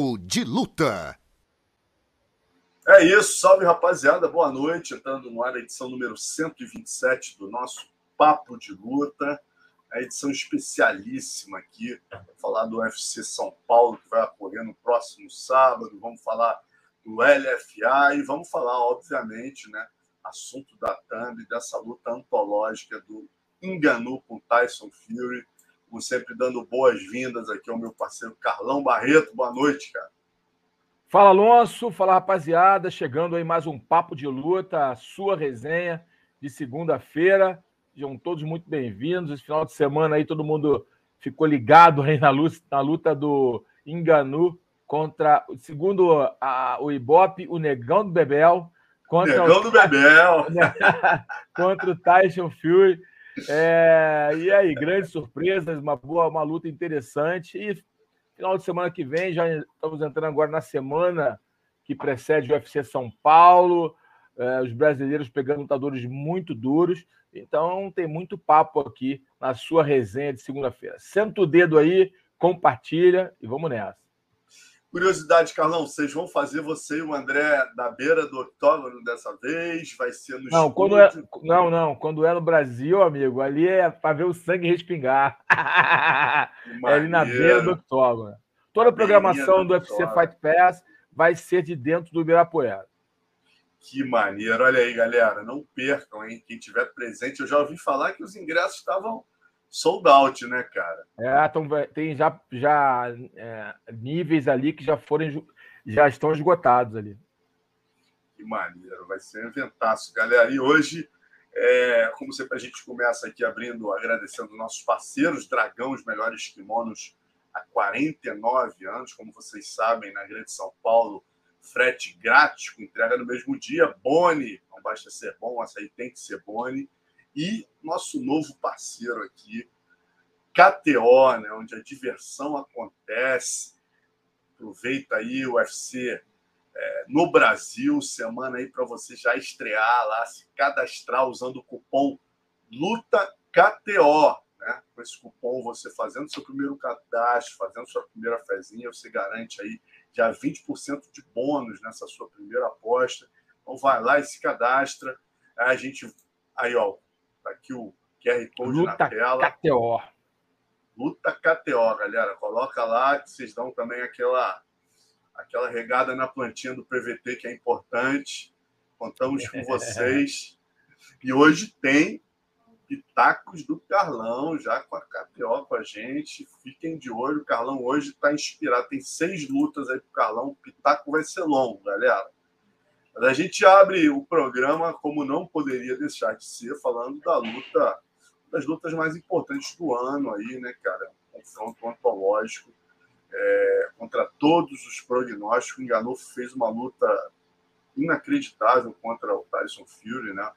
Papo de Luta. É isso, salve rapaziada, boa noite. Entrando no ar edição número 127 do nosso Papo de Luta. A edição especialíssima aqui, falar do UFC São Paulo, que vai ocorrer no próximo sábado. Vamos falar do LFA e vamos falar, obviamente, né, assunto da Thumb, dessa luta antológica do Enganu com Tyson Fury. Como sempre, dando boas-vindas aqui ao meu parceiro Carlão Barreto. Boa noite, cara. Fala, Alonso. Fala, rapaziada. Chegando aí mais um Papo de Luta, a sua resenha de segunda-feira. Sejam todos muito bem-vindos. Esse final de semana aí todo mundo ficou ligado aí na luta, na luta do Enganu contra, segundo a, o Ibope, o Negão do Bebel. Contra Negão o, do Bebel! contra o Tyson Fury. É, e aí, grandes surpresas, uma boa, uma luta interessante. E final de semana que vem, já estamos entrando agora na semana que precede o UFC São Paulo, é, os brasileiros pegando lutadores muito duros. Então tem muito papo aqui na sua resenha de segunda-feira. Senta o dedo aí, compartilha e vamos nessa. Curiosidade, Carlão, vocês vão fazer você e o André da beira do octógono dessa vez? Vai ser no não, quando é, Não, não. Quando é no Brasil, amigo, ali é para ver o sangue respingar. é ali na beira do octógono. Toda a programação do UFC Fight Pass vai ser de dentro do Ibirapuera. Que maneiro. Olha aí, galera. Não percam, hein? Quem tiver presente, eu já ouvi falar que os ingressos estavam sold out, né, cara? É, então, tem já, já é, níveis ali que já foram já estão esgotados ali. Que maneiro, vai ser um eventaço, galera. E hoje, é, como sempre, a gente começa aqui abrindo, agradecendo nossos parceiros, Dragão, os melhores kimonos há 49 anos, como vocês sabem, na Grande São Paulo, frete grátis, com entrega no mesmo dia. Boni, não basta ser bom, essa aí tem que ser Boni. E nosso novo parceiro aqui, KTO, né, onde a diversão acontece. Aproveita aí o UFC é, no Brasil, semana aí para você já estrear lá, se cadastrar usando o cupom LUTAKTO. Né? Com esse cupom, você fazendo seu primeiro cadastro, fazendo sua primeira fezinha, você garante aí já 20% de bônus nessa sua primeira aposta. Então vai lá e se cadastra. Aí a gente. Aí, ó, tá aqui o QR Code Luta na tela. KTO. Luta KTO, galera. Coloca lá que vocês dão também aquela aquela regada na plantinha do PVT que é importante. Contamos com vocês. E hoje tem pitacos do Carlão, já com a KTO com a gente. Fiquem de olho, o Carlão hoje está inspirado. Tem seis lutas aí para o Carlão. O pitaco vai ser longo, galera. A gente abre o programa, como não poderia deixar de ser, falando da luta, das lutas mais importantes do ano aí, né, cara? confronto ontológico é, contra todos os prognósticos. Enganou, fez uma luta inacreditável contra o Tyson Fury, né?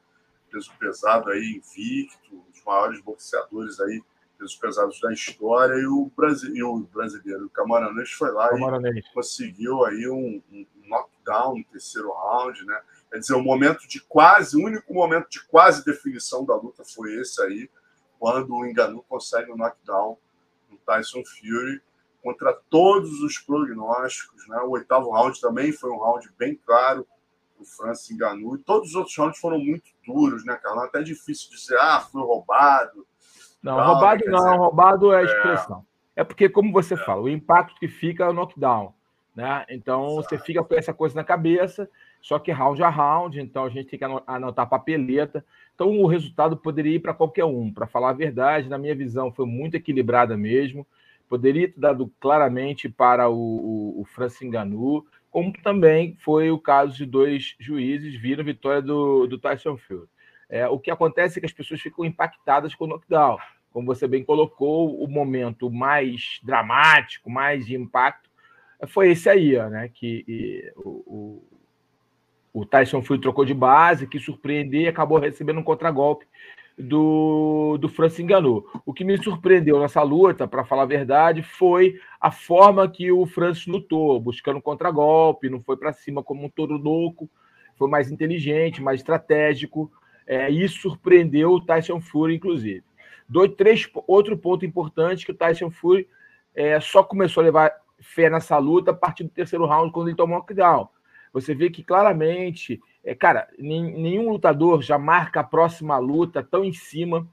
peso pesado aí invicto, um dos maiores boxeadores aí, pesos pesados da história, e o, Brasi e o brasileiro, o Camaronês, foi lá Camaronês. e conseguiu aí um, um, knockdown no terceiro round, né? Quer dizer, o momento de quase, o único momento de quase definição da luta foi esse aí, quando o Enganu consegue um knockdown no Tyson Fury contra todos os prognósticos, né? O oitavo round também foi um round bem claro, o Francis enganou. E todos os outros rounds foram muito duros, né, Carlão? Até difícil dizer, ah, foi roubado. Não, tal, roubado não, dizer, roubado é a expressão. É. é porque, como você é. fala, o impacto que fica é o knockdown. Né? Então Exato. você fica com essa coisa na cabeça, só que round a round, então a gente tem que anotar papeleta. Então o resultado poderia ir para qualquer um. Para falar a verdade, na minha visão, foi muito equilibrada mesmo. Poderia ter dado claramente para o, o, o Francis como também foi o caso de dois juízes viram vitória do, do Tyson Fury. É, o que acontece é que as pessoas ficam impactadas com o knockdown. Como você bem colocou, o momento mais dramático, mais de impacto, foi esse aí, né? Que e, o, o, o Tyson Fury trocou de base, que surpreendeu e acabou recebendo um contragolpe do, do Francis Enganou. O que me surpreendeu nessa luta, para falar a verdade, foi a forma que o Francis lutou, buscando contragolpe, não foi para cima como um touro louco, foi mais inteligente, mais estratégico. É, isso surpreendeu o Tyson Fury, inclusive. Dois, três, outro ponto importante que o Tyson Fury é, só começou a levar fé nessa luta a partir do terceiro round, quando ele tomou o knockdown. Você vê que claramente, é, cara, nenhum lutador já marca a próxima luta tão em cima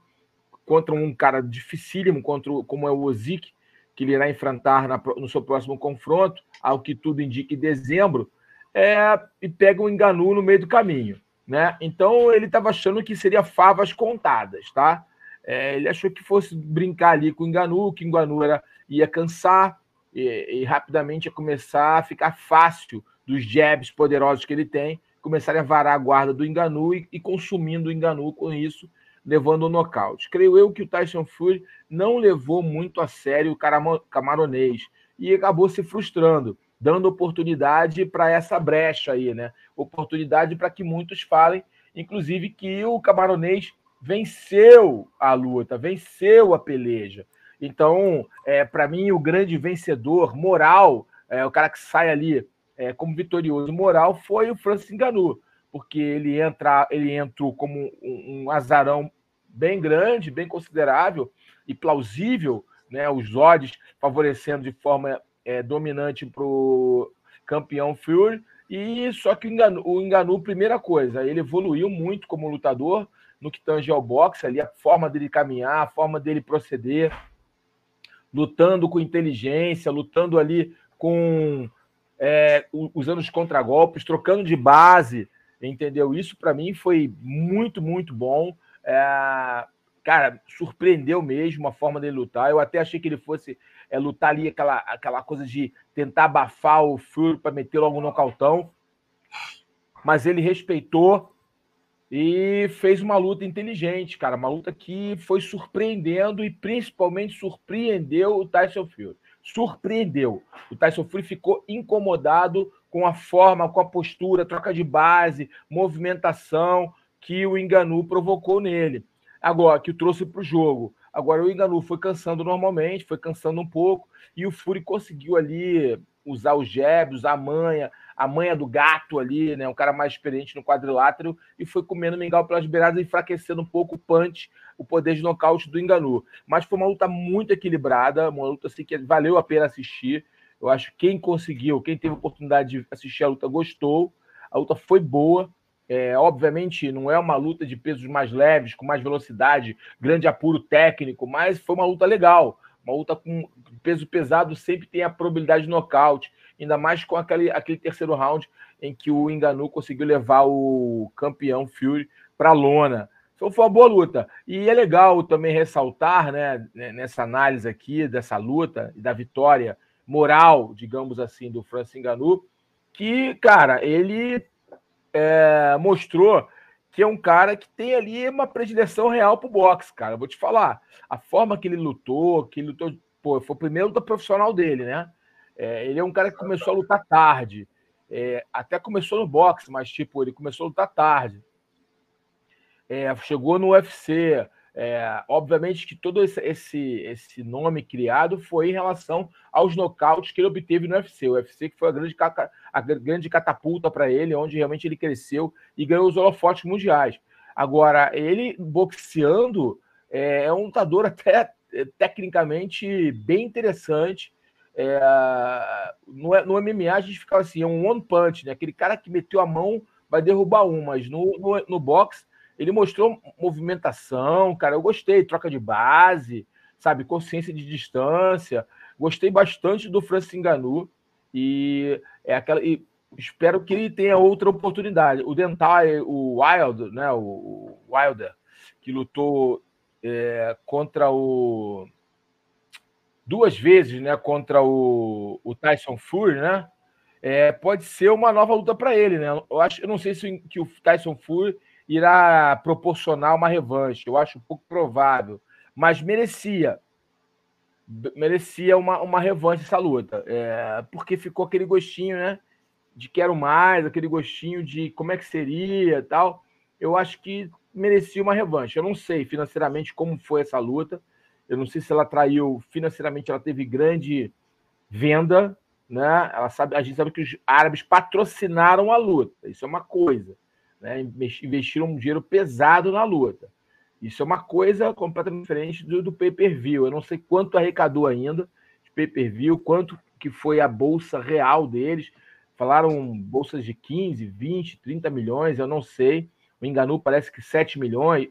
contra um cara dificílimo contra, como é o Ozik, que ele irá enfrentar na, no seu próximo confronto, ao que tudo indica em dezembro, é, e pega um enganu no meio do caminho. Né? Então ele estava achando que seria favas contadas, tá? É, ele achou que fosse brincar ali com o Enganu, que o Enganu era, ia cansar e, e, rapidamente ia começar a ficar fácil dos jabs poderosos que ele tem, começarem a varar a guarda do Enganu e, e consumindo o Enganu com isso, levando o nocaute. Creio eu que o Tyson Fury não levou muito a sério o camaronês e acabou se frustrando, dando oportunidade para essa brecha aí, né? Oportunidade para que muitos falem, inclusive que o camaronês venceu a luta, venceu a peleja. Então, é, para mim, o grande vencedor moral, é, o cara que sai ali é, como vitorioso moral, foi o Francis Ngannou, porque ele, entra, ele entrou como um, um azarão bem grande, bem considerável e plausível, né, os odds favorecendo de forma é, dominante para o campeão Fury, e só que o Enganu, primeira coisa, ele evoluiu muito como lutador, no que tange ao boxe, ali, a forma dele caminhar, a forma dele proceder, lutando com inteligência, lutando ali com. É, usando os contragolpes, trocando de base, entendeu? Isso para mim foi muito, muito bom. É, cara, surpreendeu mesmo a forma dele lutar. Eu até achei que ele fosse é, lutar ali aquela, aquela coisa de tentar abafar o Fury para meter logo no nocautão. Mas ele respeitou, e fez uma luta inteligente, cara, uma luta que foi surpreendendo e principalmente surpreendeu o Tyson Fury. Surpreendeu. O Tyson Fury ficou incomodado com a forma, com a postura, troca de base, movimentação que o Enganu provocou nele. Agora, que o trouxe para o jogo. Agora, o Enganu foi cansando normalmente, foi cansando um pouco, e o Fury conseguiu ali usar os jabs, usar a manha, a manha do gato ali, né? Um cara mais experiente no quadrilátero e foi comendo mingau pelas beiradas, enfraquecendo um pouco o punch, o poder de nocaute do Enganu. Mas foi uma luta muito equilibrada, uma luta assim que valeu a pena assistir. Eu acho que quem conseguiu, quem teve oportunidade de assistir a luta gostou. A luta foi boa. É, obviamente, não é uma luta de pesos mais leves, com mais velocidade, grande apuro técnico, mas foi uma luta legal. Uma luta com peso pesado sempre tem a probabilidade de nocaute ainda mais com aquele, aquele terceiro round em que o Enganu conseguiu levar o campeão Fury para a lona. Então foi uma boa luta. E é legal também ressaltar, né, nessa análise aqui dessa luta e da vitória moral, digamos assim, do Francis Enganu, que, cara, ele é, mostrou que é um cara que tem ali uma predileção real pro boxe, cara. vou te falar, a forma que ele lutou, que ele lutou, pô, foi o primeiro luta profissional dele, né? É, ele é um cara que começou a lutar tarde. É, até começou no boxe, mas tipo, ele começou a lutar tarde. É, chegou no UFC. É, obviamente que todo esse, esse, esse nome criado foi em relação aos nocautes que ele obteve no UFC. O UFC que foi a grande, a grande catapulta para ele, onde realmente ele cresceu e ganhou os holofotes mundiais. Agora, ele boxeando é, é um lutador até tecnicamente bem interessante. É, no, no MMA a gente ficava assim, é um one punch, né? Aquele cara que meteu a mão vai derrubar um, mas no, no, no boxe ele mostrou movimentação, cara. Eu gostei, troca de base, sabe, consciência de distância. Gostei bastante do Francis Ngannou e é aquela e espero que ele tenha outra oportunidade. O Dental, o Wild, né, o Wilder, que lutou é, contra o duas vezes né, contra o, o Tyson Fury, né? É, pode ser uma nova luta para ele, né? Eu acho, eu não sei se que o Tyson Fury irá proporcionar uma revanche. Eu acho pouco provável, mas merecia, merecia uma, uma revanche essa luta, é, porque ficou aquele gostinho, né? De quero mais, aquele gostinho de como é que seria, tal. Eu acho que merecia uma revanche. Eu não sei financeiramente como foi essa luta. Eu não sei se ela traiu financeiramente, ela teve grande venda, né? Ela sabe, a gente sabe que os árabes patrocinaram a luta. Isso é uma coisa, né? Investiram um dinheiro pesado na luta. Isso é uma coisa completamente diferente do, do pay-per-view. Eu não sei quanto arrecadou ainda de pay-per-view, quanto que foi a bolsa real deles. Falaram bolsas de 15, 20, 30 milhões, eu não sei. O Enganu parece que 7 milhões.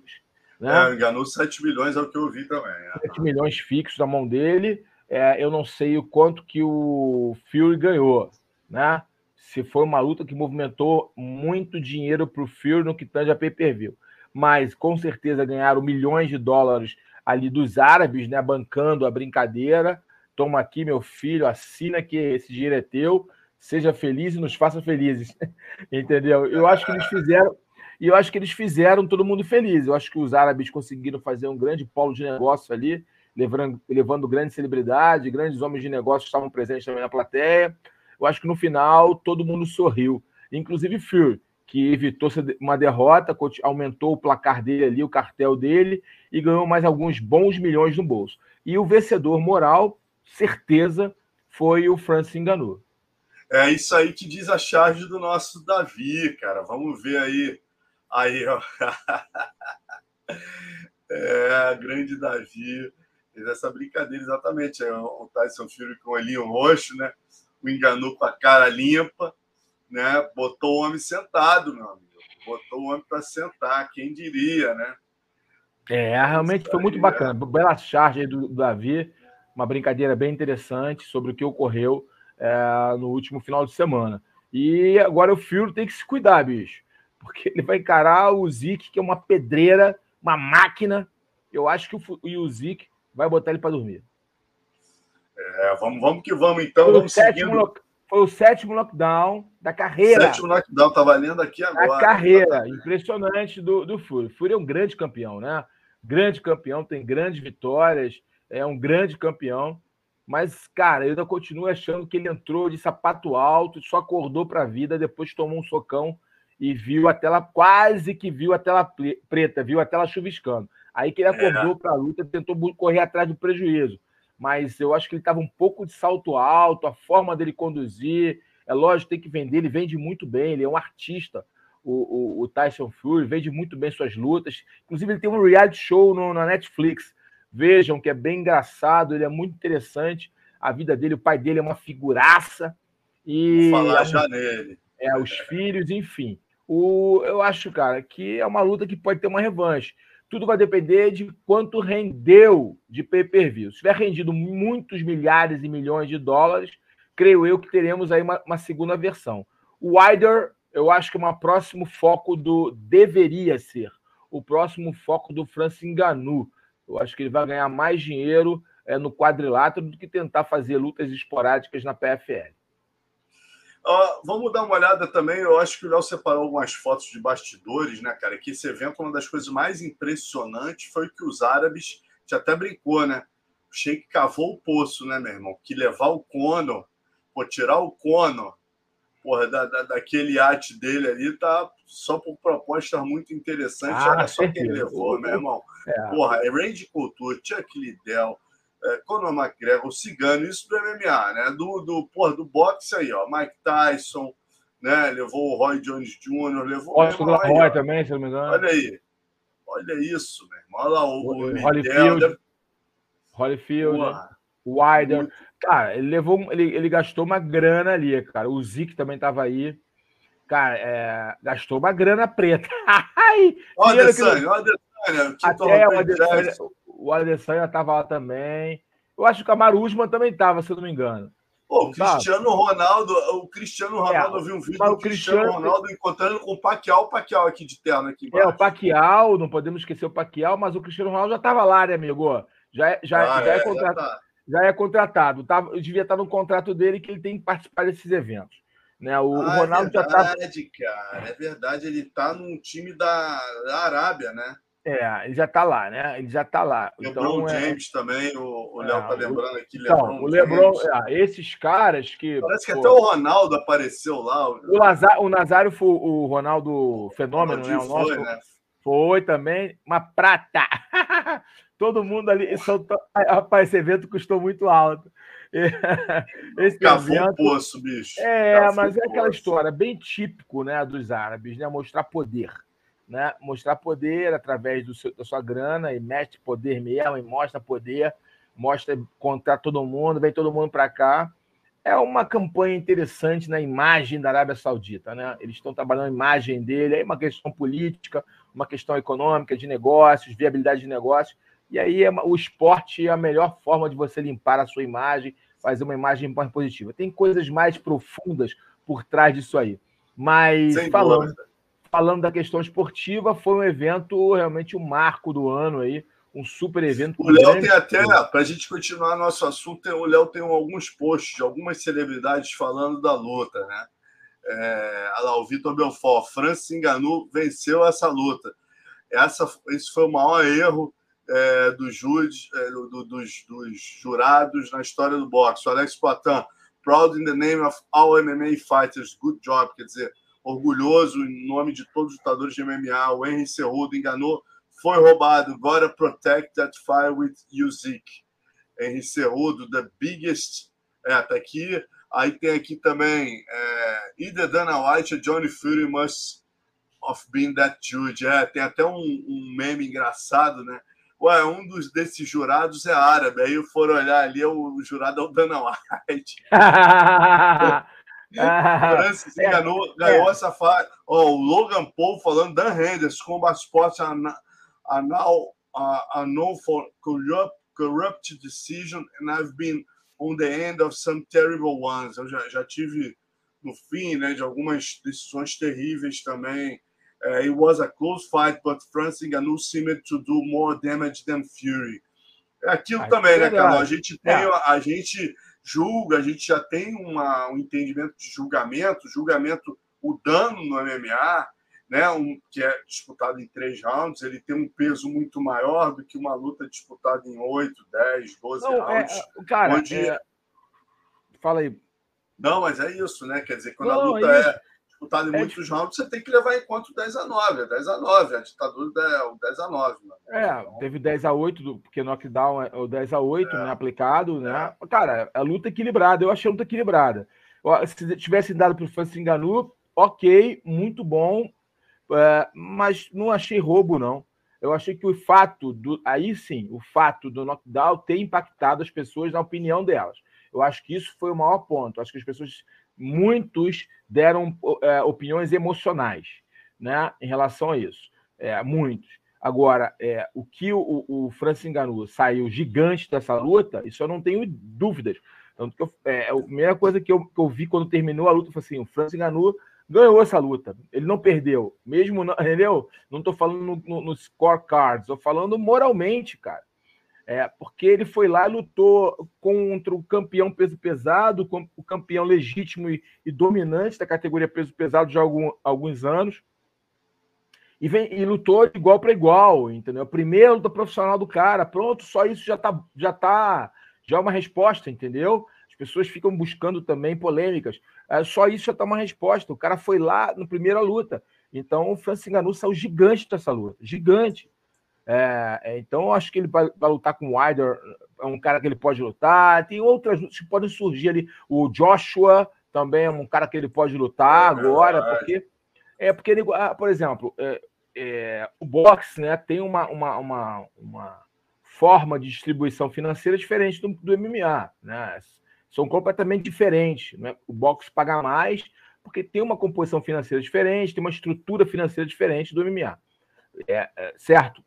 Né? É, o Enganu 7 milhões é o que eu vi também. É. 7 milhões fixos na mão dele. É, eu não sei o quanto que o Fury ganhou, né? Se foi uma luta que movimentou muito dinheiro para o Fury no que tange a pay-per-view. Mas com certeza ganharam milhões de dólares ali dos árabes, né? Bancando a brincadeira. Toma aqui, meu filho, assina que esse dinheiro é teu. Seja feliz e nos faça felizes. Entendeu? Eu acho que eles fizeram. E eu acho que eles fizeram todo mundo feliz. Eu acho que os árabes conseguiram fazer um grande polo de negócio ali, levando, levando grandes celebridades, grandes homens de negócio estavam presentes também na plateia. Eu acho que no final todo mundo sorriu, inclusive Fury, que evitou uma derrota, aumentou o placar dele ali, o cartel dele, e ganhou mais alguns bons milhões no bolso. E o vencedor moral, certeza, foi o Francis Enganou. É isso aí que diz a charge do nosso Davi, cara. Vamos ver aí. Aí, ó. É, grande Davi. Essa brincadeira, exatamente. É o Tyson Fury com o olhinho roxo, né? O enganou com a cara limpa, né? Botou o homem sentado, meu amigo. Botou o homem para sentar, quem diria, né? É, realmente foi muito bacana. Bela charge aí do, do Davi. Uma brincadeira bem interessante sobre o que ocorreu é, no último final de semana. E agora o Fury tem que se cuidar, bicho, porque ele vai encarar o Zik, que é uma pedreira, uma máquina. Eu acho que o, o Zik vai botar ele para dormir. É, vamos, vamos que vamos, então. Foi, vamos o sétimo, foi o sétimo lockdown da carreira. Sétimo lockdown, tá valendo aqui agora. A carreira, impressionante do, do Fury. O Fury é um grande campeão, né? Grande campeão, tem grandes vitórias, é um grande campeão. Mas, cara, eu ainda continuo achando que ele entrou de sapato alto, só acordou para a vida, depois tomou um socão e viu a tela, quase que viu a tela preta, viu a tela chuviscando. Aí que ele acordou é. para a luta, tentou correr atrás do prejuízo. Mas eu acho que ele estava um pouco de salto alto, a forma dele conduzir. É lógico, tem que vender, ele vende muito bem, ele é um artista. O, o, o Tyson Fury vende muito bem suas lutas. Inclusive, ele tem um reality show no, na Netflix Vejam que é bem engraçado, ele é muito interessante. A vida dele, o pai dele é uma figuraça. E Vou falar já nele. É, os filhos, enfim. O, eu acho, cara, que é uma luta que pode ter uma revanche. Tudo vai depender de quanto rendeu de pay-per-view. Se tiver rendido muitos milhares e milhões de dólares, creio eu que teremos aí uma, uma segunda versão. O Wider, eu acho que é próximo foco do. Deveria ser o próximo foco do Francis Ngannou. Eu acho que ele vai ganhar mais dinheiro é, no quadrilátero do que tentar fazer lutas esporádicas na PFL. Uh, vamos dar uma olhada também. Eu acho que o Léo separou algumas fotos de bastidores, né, cara? Que esse evento, uma das coisas mais impressionantes foi que os árabes, te até brincou, né? O Sheik cavou o poço, né, meu irmão? Que levar o cono, pô, tirar o cono porra, da, da, daquele iate dele ali, tá só por propostas muito interessantes. Ah, Olha só quem levou, meu irmão. É. Porra, é Randy Couture, Chuck Liddell, é, Conor McGregor, o Cigano, isso do MMA, né? Do, do, porra, do boxe aí, ó. Mike Tyson, né? Levou o Roy Jones Jr., levou o Roy, Roy também, se não me engano. Olha aí. Olha isso, meu irmão. Olha lá o, o, Holyfield. Holyfield. Wider. Cara, ele levou, ele, ele gastou uma grana ali, cara. O Zik também tava aí. Cara, é, gastou uma grana preta. olha o Adesanya, olha o Até o Adesanya, o Adesanya tava lá também. Eu acho que o Camaro Usman também tava, se eu não me engano. Pô, o Cristiano Ronaldo, o Cristiano é, Ronaldo, é, eu vi um vídeo do Cristiano, Cristiano Ronaldo encontrando com o Paquial, o Paquial aqui de terno aqui embaixo. É, o Paquial, não podemos esquecer o Paquial, mas o Cristiano Ronaldo já tava lá, né, amigo? Já, já, ah, já é, é contratado. Já tá já é contratado. Tá, eu devia estar no contrato dele que ele tem que participar desses eventos. Né? O, ah, Ronaldo é verdade, já está. cara, é verdade. Ele está num time da, da Arábia, né? É, ele já está lá, né? Ele já está lá. Lebron então, é James é... também, o, o Léo está é, lembrando aqui. Então, Lebron o Lebron, é, esses caras que. Parece que pô, até o Ronaldo apareceu lá. O, Lazar, o Nazário foi o Ronaldo Fenômeno, o né? O nosso, foi, né? Foi também, uma prata. Todo mundo ali. Soltou... Rapaz, esse evento custou muito alto. Esse Cavou evento... poço, bicho. É, Cavou mas é aquela história bem típico né, dos árabes, né? Mostrar poder. Né? Mostrar poder através do seu, da sua grana, e mete poder mesmo, e mostra poder, mostra contra todo mundo, vem todo mundo para cá. é uma campanha interessante na imagem da Arábia Saudita, né? Eles estão trabalhando a imagem dele, é uma questão política, uma questão econômica, de negócios, viabilidade de negócios. E aí é o esporte é a melhor forma de você limpar a sua imagem, fazer uma imagem mais positiva. Tem coisas mais profundas por trás disso aí. Mas falando, falando da questão esportiva, foi um evento realmente um marco do ano aí um super evento. O Léo tem até, para a gente continuar nosso assunto, o Léo tem alguns posts de algumas celebridades falando da luta, né? É, olha lá, o Vitor Belfort, Francis Ngannou venceu essa luta. Essa, esse foi o maior erro é, do jude, é, do, dos, dos, jurados na história do boxe. O Alex Poitin, proud in the name of all MMA fighters, good job, quer dizer, orgulhoso em nome de todos os lutadores de MMA. O Henry Cerrudo enganou foi roubado. Gotta protect that fire with Usyk. Henry Cerrudo, the biggest. É, tá aqui. Aí tem aqui também é, either Dana White or Johnny Fury must of been that judge. É, tem até um, um, meme engraçado, né? Ué, um dos desses jurados é árabe. Aí foram olhar ali, o, o jurado é o Dana White. Francis enganou, ganhou essa fase. Oh, o Logan Paul falando, Dan Henderson, Combat Sports are now uh, are known for corrupt, corrupt decision, and I've been on the end of some terrible ones. Eu já, já tive no fim né, de algumas decisões terríveis também. Uh, it was a close fight, but Francis Ngannou seemed to do more damage than Fury. É aquilo também, né, Carol? A gente tem, é. a gente julga, a gente já tem uma, um entendimento de julgamento, julgamento, o dano no MMA né, um, que é disputado em três rounds, ele tem um peso muito maior do que uma luta disputada em oito, dez, doze é, rounds. É, cara, onde... é... fala aí. Não, mas é isso, né? Quer dizer, quando Não, a luta é, é disputada em é muitos tipo... rounds, você tem que levar em conta o 10 a 9. É 10 a 9, a ditadura é o 10 a 9. Né? É, então... teve 10 a 8, porque knockdown é o 10 a 8, é. né? Aplicado, né? É. Cara, a luta equilibrada, eu achei a luta equilibrada. Se tivesse dado para o Francis Ngannou, ok, muito bom, é, mas não achei roubo, não. Eu achei que o fato do. Aí sim, o fato do knockdown ter impactado as pessoas na opinião delas. Eu acho que isso foi o maior ponto. acho que as pessoas, muitos, deram é, opiniões emocionais né, em relação a isso. É, muitos. Agora, é, o que o, o Francis Ngannou saiu gigante dessa luta, isso eu não tenho dúvidas. Tanto que eu, é, a primeira coisa que eu, que eu vi quando terminou a luta foi assim: o Francis Ngannou ganhou essa luta. Ele não perdeu. Mesmo, não, entendeu? Não estou falando no, no, no scorecards, estou falando moralmente, cara. É, porque ele foi lá e lutou contra o campeão peso pesado, o campeão legítimo e, e dominante da categoria peso pesado já há algum, alguns anos. E, vem, e lutou de igual para igual, entendeu? A primeira luta profissional do cara, pronto, só isso já tá, já tá, já é uma resposta, entendeu? pessoas ficam buscando também polêmicas. É, só isso já está uma resposta. O cara foi lá na primeira luta. Então o Francis Ngannou saiu gigante dessa luta. Gigante. É, é então acho que ele vai, vai, lutar com o Wilder. É um cara que ele pode lutar. Tem outras lutas que podem surgir ali. O Joshua também é um cara que ele pode lutar é agora. Porque, é porque ele, ah, por exemplo, é, é, o boxe né, tem uma, uma, uma, uma forma de distribuição financeira diferente do, do MMA. Né? são completamente diferentes. Né? O boxe paga mais porque tem uma composição financeira diferente, tem uma estrutura financeira diferente do MMA. É, é, certo?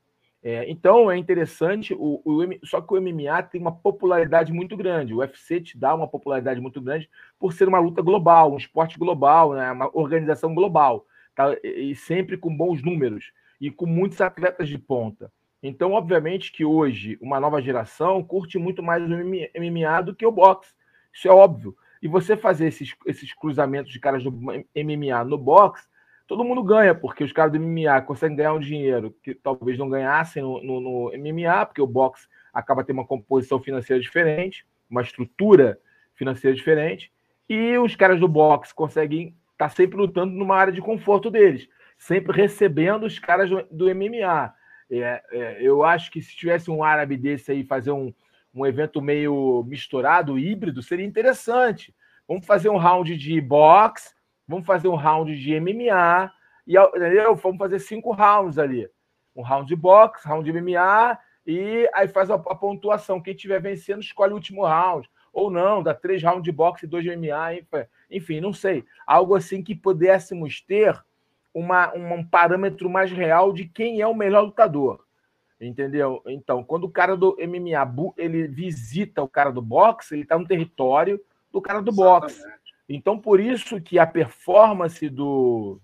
É, então é interessante, o, o, só que o MMA tem uma popularidade muito grande. O UFC te dá uma popularidade muito grande por ser uma luta global, um esporte global, né? uma organização global, tá? e sempre com bons números e com muitos atletas de ponta. Então, obviamente que hoje uma nova geração curte muito mais o MMA do que o boxe. Isso é óbvio. E você fazer esses, esses cruzamentos de caras do MMA no boxe, todo mundo ganha, porque os caras do MMA conseguem ganhar um dinheiro que talvez não ganhassem no, no, no MMA, porque o boxe acaba tendo uma composição financeira diferente, uma estrutura financeira diferente, e os caras do boxe conseguem estar tá sempre lutando numa área de conforto deles, sempre recebendo os caras do, do MMA. É, é, eu acho que se tivesse um árabe desse aí fazer um, um evento meio misturado, híbrido, seria interessante. Vamos fazer um round de boxe, vamos fazer um round de MMA, e entendeu? vamos fazer cinco rounds ali. Um round de boxe, round de MMA, e aí faz a, a pontuação. Quem estiver vencendo, escolhe o último round. ou não, dá três rounds de boxe e dois de MMA, enfim, não sei. Algo assim que pudéssemos ter uma, um parâmetro mais real de quem é o melhor lutador. Entendeu? Então, quando o cara do MMA ele visita o cara do boxe, ele está no território do cara do Exatamente. boxe. Então, por isso que a performance do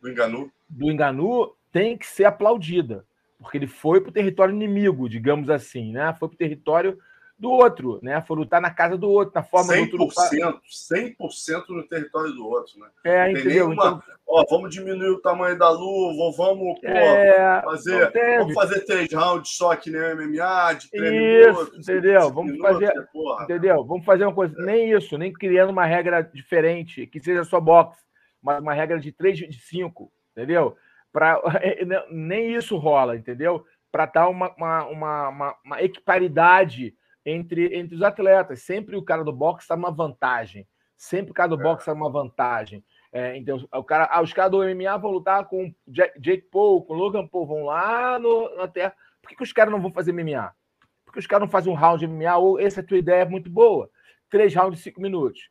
do Enganu, do Enganu tem que ser aplaudida, porque ele foi para o território inimigo, digamos assim, né? Foi para o território do outro, né? For lutar na casa do outro, na forma 100%, do outro. 100% no território do outro, né? É, entendeu? Nenhuma, então... ó, vamos diminuir o tamanho da luva, vamos, pô, é, fazer, vamos fazer três rounds só que nem MMA, de três isso, minutos. entendeu? Vamos minutos, fazer, porra, entendeu? Vamos fazer uma coisa, é. nem isso, nem criando uma regra diferente, que seja só boxe, mas uma regra de três, de cinco, entendeu? Pra, nem isso rola, entendeu? Para dar uma, uma, uma, uma, uma equiparidade entre, entre os atletas. Sempre o cara do boxe está numa vantagem. Sempre o cara do é. boxe está numa vantagem. É, então, o cara, ah, os caras do MMA vão lutar com Jake Paul, com Logan Paul, vão lá no, na terra. Por que, que os caras não vão fazer MMA? Porque os caras não fazem um round de MMA, ou essa tua ideia é muito boa. Três rounds de cinco minutos.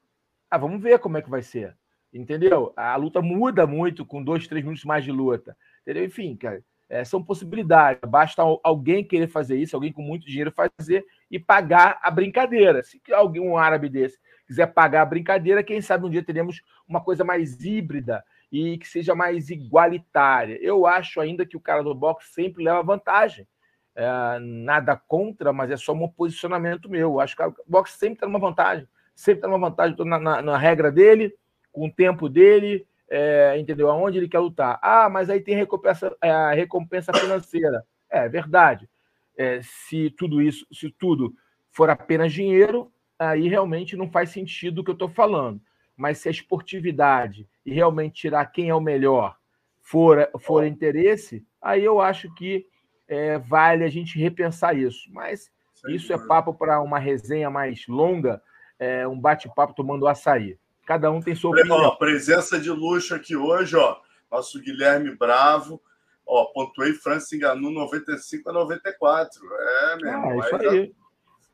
Ah, vamos ver como é que vai ser. Entendeu? A luta muda muito com dois, três minutos mais de luta. Entendeu? Enfim, cara, é, são possibilidades. Basta alguém querer fazer isso, alguém com muito dinheiro fazer e pagar a brincadeira. Se alguém, um árabe desse, quiser pagar a brincadeira, quem sabe um dia teremos uma coisa mais híbrida e que seja mais igualitária. Eu acho ainda que o cara do boxe sempre leva vantagem. É, nada contra, mas é só um posicionamento meu. Eu acho que o boxe sempre está numa vantagem. Sempre está numa vantagem na, na, na regra dele, com o tempo dele, é, entendeu? Aonde ele quer lutar. Ah, mas aí tem recompensa, é, a recompensa financeira. É verdade. É, se tudo isso, se tudo for apenas dinheiro, aí realmente não faz sentido o que eu estou falando. Mas se a esportividade e realmente tirar quem é o melhor for, for interesse, aí eu acho que é, vale a gente repensar isso. Mas isso é papo para uma resenha mais longa, é, um bate-papo tomando açaí. Cada um tem sua opinião. Ó, presença de luxo aqui hoje, ó. Nosso Guilherme Bravo. Ó, pontuei França enganou 95 a 94. É, meu ah, isso aí.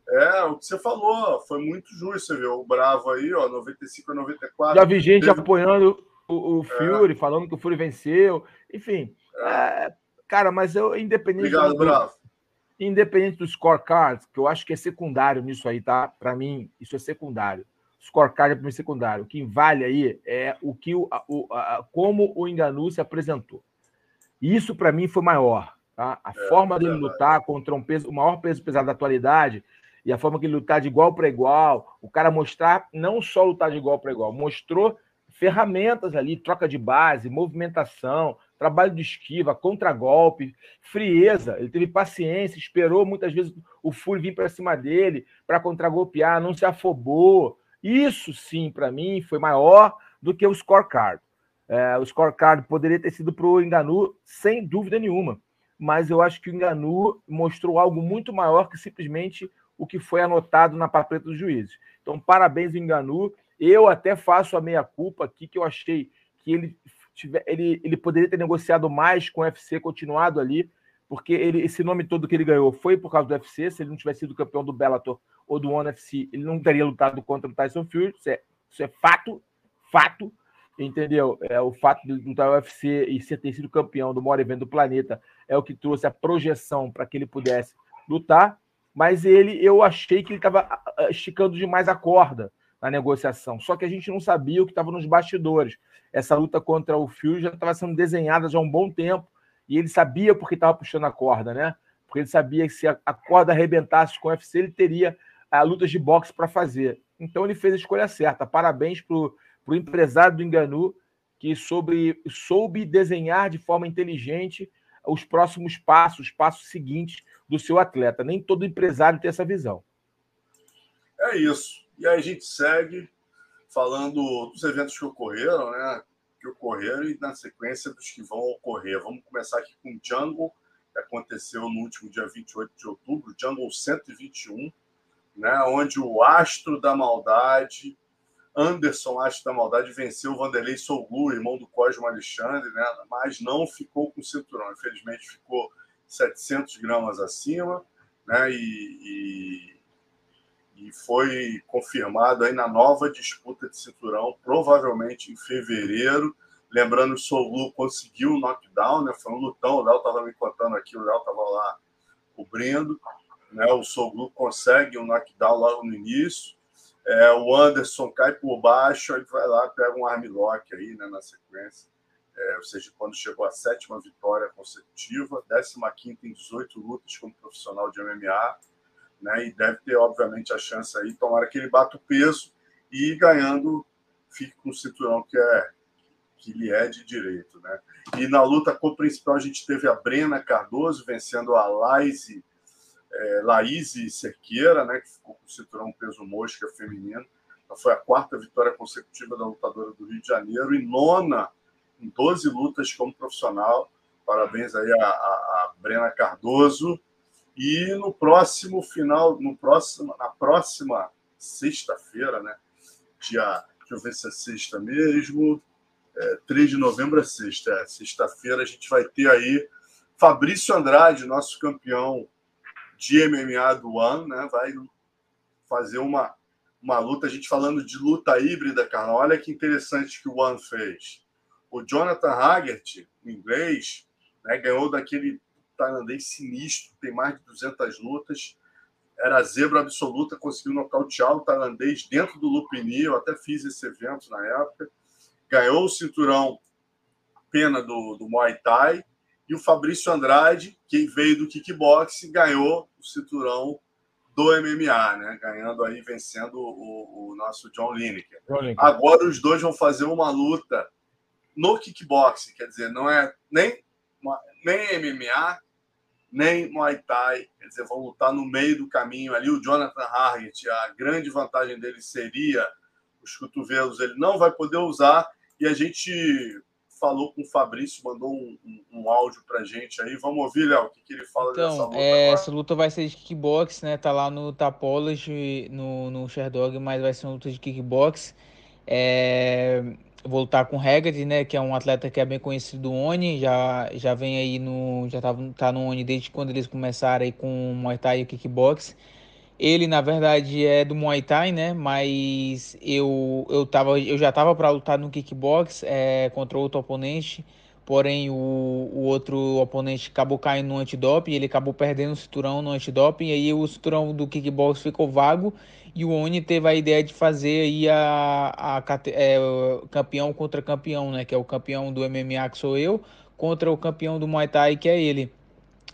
É, o que você falou, foi muito justo, você viu? O Bravo aí, ó, 95 a 94. Já vi gente teve... apoiando o, o é. Fury, é. falando que o Fury venceu. Enfim, é. É, cara, mas eu, independente. Obrigado, do, Bravo. Independente do scorecard, que eu acho que é secundário nisso aí, tá? Para mim, isso é secundário scorecard é primeiro secundário. O que vale aí é o que o, o a, como o Enganu se apresentou. Isso para mim foi maior. Tá? A é, forma dele lutar contra um peso, o maior peso pesado da atualidade e a forma que ele lutar de igual para igual, o cara mostrar não só lutar de igual para igual, mostrou ferramentas ali, troca de base, movimentação, trabalho de esquiva, contragolpe, frieza. Ele teve paciência, esperou muitas vezes o Fury vir para cima dele para contragolpear, não se afobou. Isso sim, para mim, foi maior do que o scorecard. É, o scorecard poderia ter sido para o Enganu, sem dúvida nenhuma. Mas eu acho que o Enganu mostrou algo muito maior que simplesmente o que foi anotado na papeleta dos juízes. Então, parabéns, Enganu. Eu até faço a meia-culpa aqui, que eu achei que ele, ele, ele poderia ter negociado mais com o UFC, continuado ali, porque ele, esse nome todo que ele ganhou foi por causa do UFC. Se ele não tivesse sido campeão do Bellator ou do ONE FC, ele não teria lutado contra o Tyson Fury. Isso é, isso é fato, fato, entendeu? É o fato de lutar no UFC e ser ter sido campeão do maior evento do planeta é o que trouxe a projeção para que ele pudesse lutar. Mas ele, eu achei que ele estava esticando demais a corda na negociação. Só que a gente não sabia o que estava nos bastidores. Essa luta contra o Fury já estava sendo desenhada já há um bom tempo e ele sabia porque estava puxando a corda, né? Porque ele sabia que se a corda arrebentasse com o UFC, ele teria a lutas de boxe para fazer. Então ele fez a escolha certa. Parabéns para o empresário do Enganu, que sobre, soube desenhar de forma inteligente os próximos passos, os passos seguintes do seu atleta. Nem todo empresário tem essa visão. É isso. E aí a gente segue falando dos eventos que ocorreram, né? Que ocorreram e na sequência dos que vão ocorrer. Vamos começar aqui com Jungle, que aconteceu no último dia 28 de outubro, Jungle 121 né, onde o astro da maldade, Anderson Astro da Maldade, venceu o Vanderlei Soglu, irmão do Cosmo Alexandre, né, mas não ficou com o cinturão. Infelizmente, ficou 700 gramas acima. Né, e, e foi confirmado aí na nova disputa de cinturão, provavelmente em fevereiro. Lembrando, o Solu conseguiu o knockdown, né? Foi um lutão, o Léo estava me contando aqui, o Léo estava lá cobrindo. Né? O Solu consegue um knockdown logo no início. É, o Anderson cai por baixo, aí vai lá, pega um armlock aí, né, na sequência. É, ou seja, quando chegou a sétima vitória consecutiva, 15 em 18 lutas como profissional de MMA né? E deve ter, obviamente, a chance aí, tomara que ele bata o peso e ganhando, fique com o cinturão que é que lhe é de direito, né? E na luta com o principal a gente teve a Brena Cardoso vencendo a Laise, é, Laíse Cerqueira, né? Que ficou com o cinturão peso mosca feminino. Foi a quarta vitória consecutiva da lutadora do Rio de Janeiro e nona em 12 lutas como profissional. Parabéns aí a, a, a Brena Cardoso. E no próximo final, no próximo, na próxima sexta-feira, né? Dia, deixa eu ver se é sexta mesmo. É, 3 de novembro é sexta. É, sexta-feira a gente vai ter aí Fabrício Andrade, nosso campeão de MMA do ano, né? Vai fazer uma, uma luta, a gente falando de luta híbrida, cara. Olha que interessante que o One fez. O Jonathan Hagert, em inglês, né, ganhou daquele tailandês sinistro, tem mais de 200 lutas. Era zebra absoluta, conseguiu nocautear o tailandês dentro do Lupini. Eu até fiz esse evento na época. Ganhou o cinturão pena do, do Muay Thai. E o Fabrício Andrade, que veio do kickboxing, ganhou o cinturão do MMA, né? Ganhando aí, vencendo o, o nosso John Lineker. Agora os dois vão fazer uma luta no kickboxing, quer dizer, não é nem, nem MMA, nem Muay Thai, quer dizer, vão lutar no meio do caminho ali. O Jonathan Hargett, a grande vantagem dele seria os cotovelos, ele não vai poder usar. E a gente falou com o Fabrício, mandou um, um, um áudio pra gente aí. Vamos ouvir, Léo, o que, que ele fala então, dessa luta. É, essa luta vai ser de kickbox, né? Tá lá no Tapology, no, no Sherdog, mas vai ser uma luta de kickbox. É vou lutar com o né, que é um atleta que é bem conhecido do ONI, já, já vem aí no, já tá, tá no ONI desde quando eles começaram aí com o Muay Thai e o Kickbox. Ele, na verdade, é do Muay Thai, né, mas eu, eu, tava, eu já tava para lutar no Kickbox é, contra outro oponente, porém o, o outro oponente acabou caindo no antidoping, ele acabou perdendo o cinturão no antidoping, e aí o cinturão do Kickbox ficou vago, e o Oni teve a ideia de fazer aí a, a, é, campeão contra campeão, né? Que é o campeão do MMA que sou eu, contra o campeão do Muay Thai que é ele.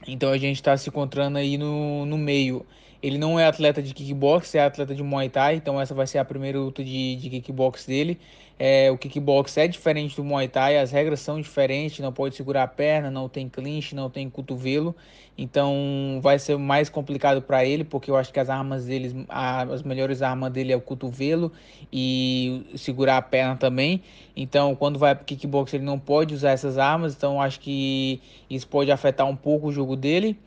Então a gente está se encontrando aí no, no meio. Ele não é atleta de kickbox, é atleta de Muay Thai, então essa vai ser a primeira luta de, de kickbox dele. É, o kickbox é diferente do Muay Thai, as regras são diferentes, não pode segurar a perna, não tem clinch, não tem cotovelo. Então vai ser mais complicado para ele, porque eu acho que as armas deles, as melhores armas dele é o cotovelo e segurar a perna também. Então quando vai para kickbox ele não pode usar essas armas, então acho que isso pode afetar um pouco o jogo dele.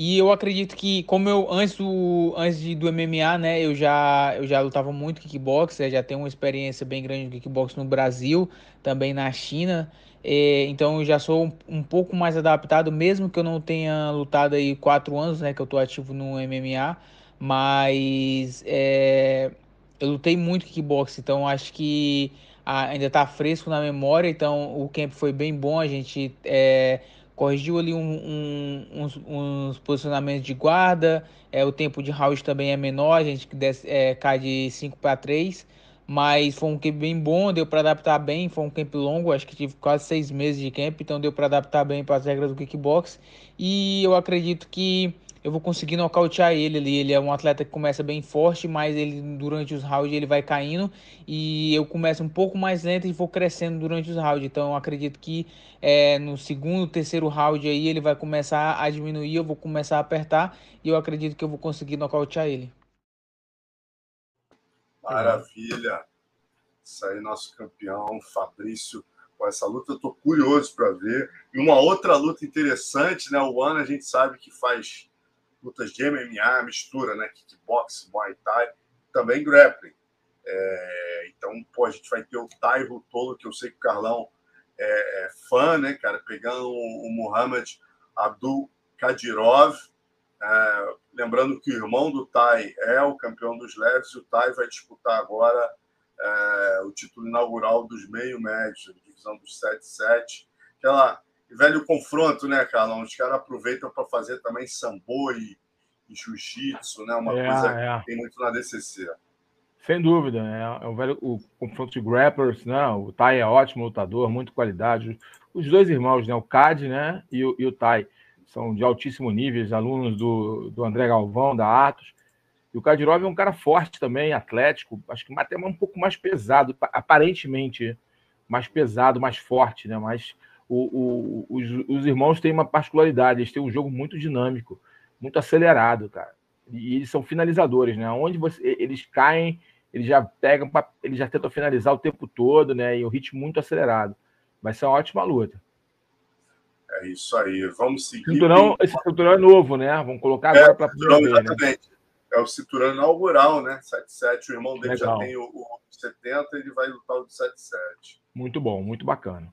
E eu acredito que, como eu antes do, antes do MMA, né, eu já, eu já lutava muito kickbox, já tenho uma experiência bem grande de kickbox no Brasil, também na China. É, então eu já sou um, um, pouco mais adaptado, mesmo que eu não tenha lutado aí quatro anos, né, que eu tô ativo no MMA, mas é, eu lutei muito kickbox, então acho que ainda tá fresco na memória, então o camp foi bem bom, a gente é, corrigiu ali um, um, uns, uns, posicionamentos de guarda, é, o tempo de round também é menor, a gente desce, é, cai de 5 para 3, mas foi um camp bem bom, deu para adaptar bem, foi um camp longo, acho que tive quase seis meses de camp, então deu para adaptar bem para as regras do kickbox, e eu acredito que eu vou conseguir nocautear ele ali. Ele é um atleta que começa bem forte, mas ele durante os rounds ele vai caindo e eu começo um pouco mais lento e vou crescendo durante os rounds. Então eu acredito que é, no segundo, terceiro round aí ele vai começar a diminuir, eu vou começar a apertar e eu acredito que eu vou conseguir nocautear ele. Maravilha! Isso aí, nosso campeão, Fabrício. Com essa luta eu tô curioso para ver. E uma outra luta interessante, né? O Ana a gente sabe que faz lutas de MMA, mistura, né? Kickbox, Muay Thai, também grappling. É, então, pô, a gente vai ter o Tairo Tolo, que eu sei que o Carlão é, é fã, né, cara? Pegando o, o Muhammad Abdul Kadirov, É, lembrando que o irmão do Tai é o campeão dos leves e o Tai vai disputar agora é, o título inaugural dos meio-médios, divisão dos 7-7. Aquela velho confronto, né, Carlão? Os caras aproveitam para fazer também sambo e, e jiu-jitsu, né? Uma é, coisa é. que tem muito na DCC. Sem dúvida, é, é o velho o confronto de grapplers, né? O Tai é ótimo lutador, muito qualidade. Os dois irmãos, né? O Cad, né? E o, e o Tai são de altíssimo nível, alunos do, do André Galvão, da Atos. E o Kadirov é um cara forte também, atlético, acho que até um pouco mais pesado, aparentemente mais pesado, mais forte, né? Mas o, o, os, os, irmãos têm uma particularidade, eles têm um jogo muito dinâmico, muito acelerado, cara. E eles são finalizadores, né? Onde você, eles caem, eles já pegam, eles já tentam finalizar o tempo todo, né? E o ritmo muito acelerado. Vai ser uma ótima luta. É isso aí. Vamos seguir. Cinturão, esse cinturão é novo, né? Vamos colocar agora é, para a primeira vez. Né? Exatamente. Né? É o cinturão inaugural, né? 77. O irmão dele Legal. já tem o, o 70, ele vai lutar o de 77. Muito bom, muito bacana.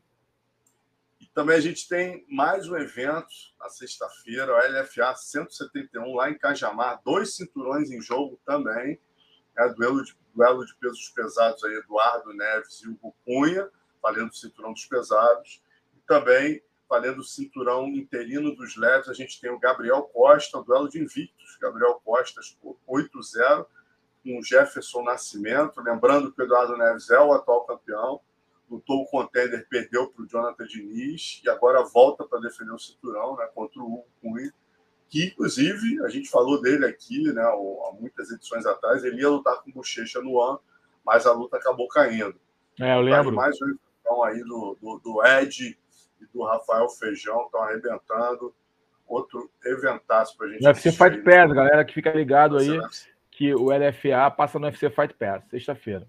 Também a gente tem mais um evento na sexta-feira, o LFA 171, lá em Cajamar. Dois cinturões em jogo também. É duelo de, duelo de pesos pesados aí, Eduardo Neves e Hugo Cunha, valendo o cinturão dos pesados. E também valendo o cinturão interino dos leves, a gente tem o Gabriel Costa, o duelo de invictos. Gabriel Costa 8-0 com o Jefferson Nascimento. Lembrando que o Eduardo Neves é o atual campeão. Lutou o contender, perdeu para o Jonathan Diniz e agora volta para defender o cinturão né, contra o Hugo Cunha, que inclusive a gente falou dele aqui né, há muitas edições atrás. Ele ia lutar com o Bochecha no ano, mas a luta acabou caindo. É, eu lembro. Mais um aí do, do, do Ed e do Rafael Feijão estão arrebentando. Outro eventaço para a gente. No UFC Fight Pass, galera que fica ligado aí, que o LFA passa no UFC Fight Pass, sexta-feira.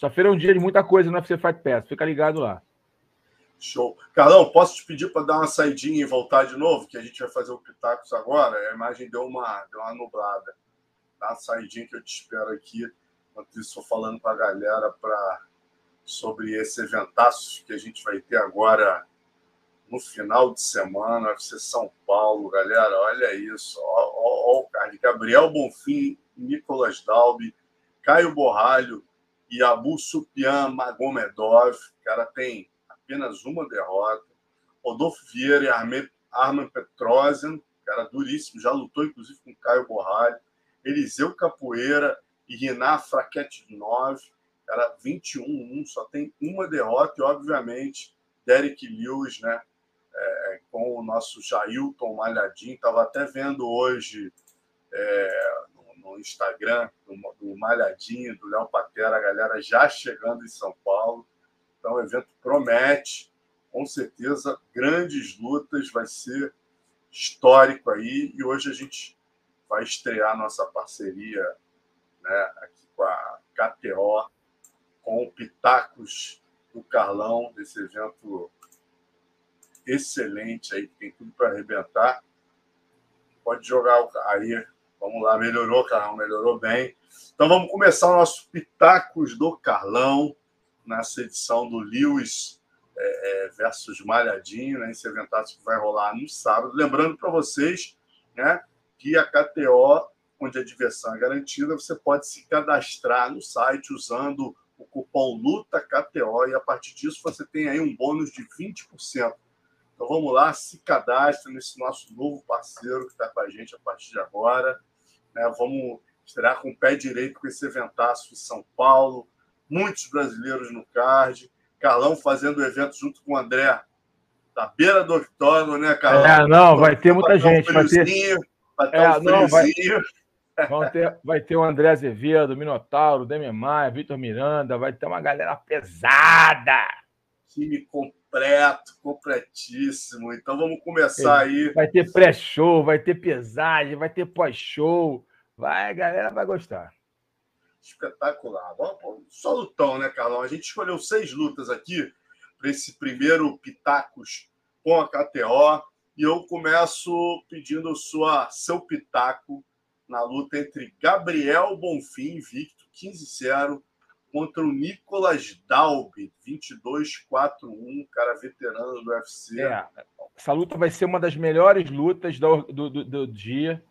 Sexta-feira é um dia de muita coisa no UFC Fight Pass, fica ligado lá. Show. Carlão, posso te pedir para dar uma saidinha e voltar de novo? Que a gente vai fazer o Pitacos agora. A imagem deu uma, deu uma nublada. Dá uma saidinha que eu te espero aqui. Enquanto isso, falando para a galera pra, sobre esse eventaço que a gente vai ter agora no final de semana, UFC São Paulo, galera, olha isso, ó, o Gabriel Bonfim, Nicolas Dalby, Caio Borralho e Abu Supian Magomedov, cara tem apenas uma derrota, Rodolfo Vieira e Arman Petrosian, cara duríssimo, já lutou inclusive com Caio Borralho, Eliseu Capoeira e Riná Fraquete 9, cara 21-1, só tem uma derrota. E obviamente Derek Lewis, né, é, com o nosso Jailton Malhadinho. Estava até vendo hoje é, no, Instagram do, do Malhadinho, do Léo Patera, a galera já chegando em São Paulo. Então o evento promete, com certeza, grandes lutas, vai ser histórico aí. E hoje a gente vai estrear nossa parceria né, aqui com a KTO, com o Pitacos do Carlão, desse evento excelente aí, que tem tudo para arrebentar. Pode jogar aí. Vamos lá, melhorou, Carlão, melhorou bem. Então vamos começar o nosso Pitacos do Carlão, nessa edição do Lewis é, é, versus Malhadinho, né? Esse que vai rolar no sábado. Lembrando para vocês né, que a KTO, onde a diversão é garantida, você pode se cadastrar no site usando o cupom LUTAKTO e a partir disso você tem aí um bônus de 20% então vamos lá, se cadastre nesse nosso novo parceiro que está com a gente a partir de agora. Né? Vamos estrear com o pé direito com esse eventaço em São Paulo. Muitos brasileiros no card. Carlão fazendo o evento junto com o André da beira do octógono, né, Carlão? É, não, vai ter muita gente. Vai ter, vai ter é, um não, vai... ter, vai ter o André Azevedo, Minotauro, Demi Maia, Vitor Miranda, vai ter uma galera pesada. Time completo completo, completíssimo. Então vamos começar aí. Vai ter pré-show, vai ter pesagem, vai ter pós-show. Vai, a galera vai gostar. Espetacular. Só lutão, né, Carlão? A gente escolheu seis lutas aqui para esse primeiro Pitacos com a KTO. E eu começo pedindo sua, seu pitaco na luta entre Gabriel Bonfim, invicto, 15-0, contra o Nicolas Dalby, 22-4-1, cara veterano do UFC. É, essa luta vai ser uma das melhores lutas do, do, do, do dia.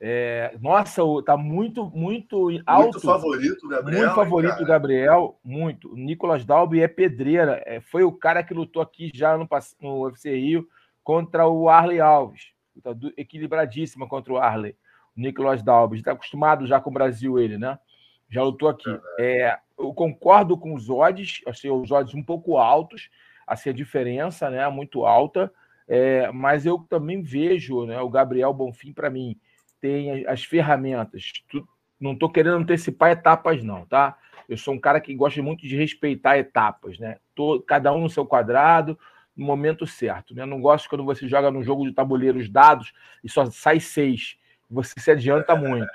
É, nossa, tá muito, muito alto. Muito favorito, Gabriel. Muito favorito, cara. Gabriel. Muito. O Nicolas Dalby é pedreira. É, foi o cara que lutou aqui já no, no UFC Rio contra o Arley Alves. Tá equilibradíssima contra o Arley. O Nicolas Dalby. Está acostumado já com o Brasil, ele, né? Já lutou aqui. É, eu concordo com os odds, achei os odds um pouco altos, assim, a diferença né, muito alta. É, mas eu também vejo né, o Gabriel Bonfim, para mim, tem as ferramentas. Não estou querendo antecipar etapas, não, tá? Eu sou um cara que gosta muito de respeitar etapas, né? Tô, cada um no seu quadrado, no momento certo. Né? Não gosto quando você joga no jogo de tabuleiro os dados e só sai seis. Você se adianta muito.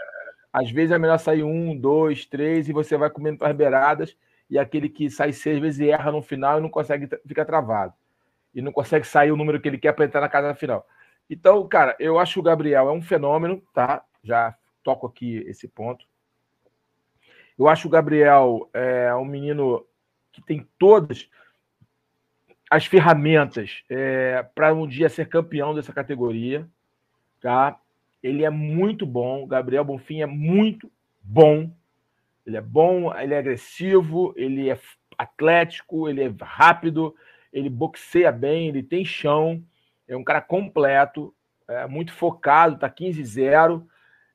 Às vezes é melhor sair um, dois, três e você vai comendo as beiradas e aquele que sai seis vezes erra no final e não consegue, fica travado. E não consegue sair o número que ele quer para entrar na casa final. Então, cara, eu acho que o Gabriel é um fenômeno, tá? Já toco aqui esse ponto. Eu acho o Gabriel é um menino que tem todas as ferramentas é, para um dia ser campeão dessa categoria, tá? Ele é muito bom, Gabriel Bonfim é muito bom. Ele é bom, ele é agressivo, ele é atlético, ele é rápido, ele boxeia bem, ele tem chão é um cara completo, é, muito focado, está 15-0.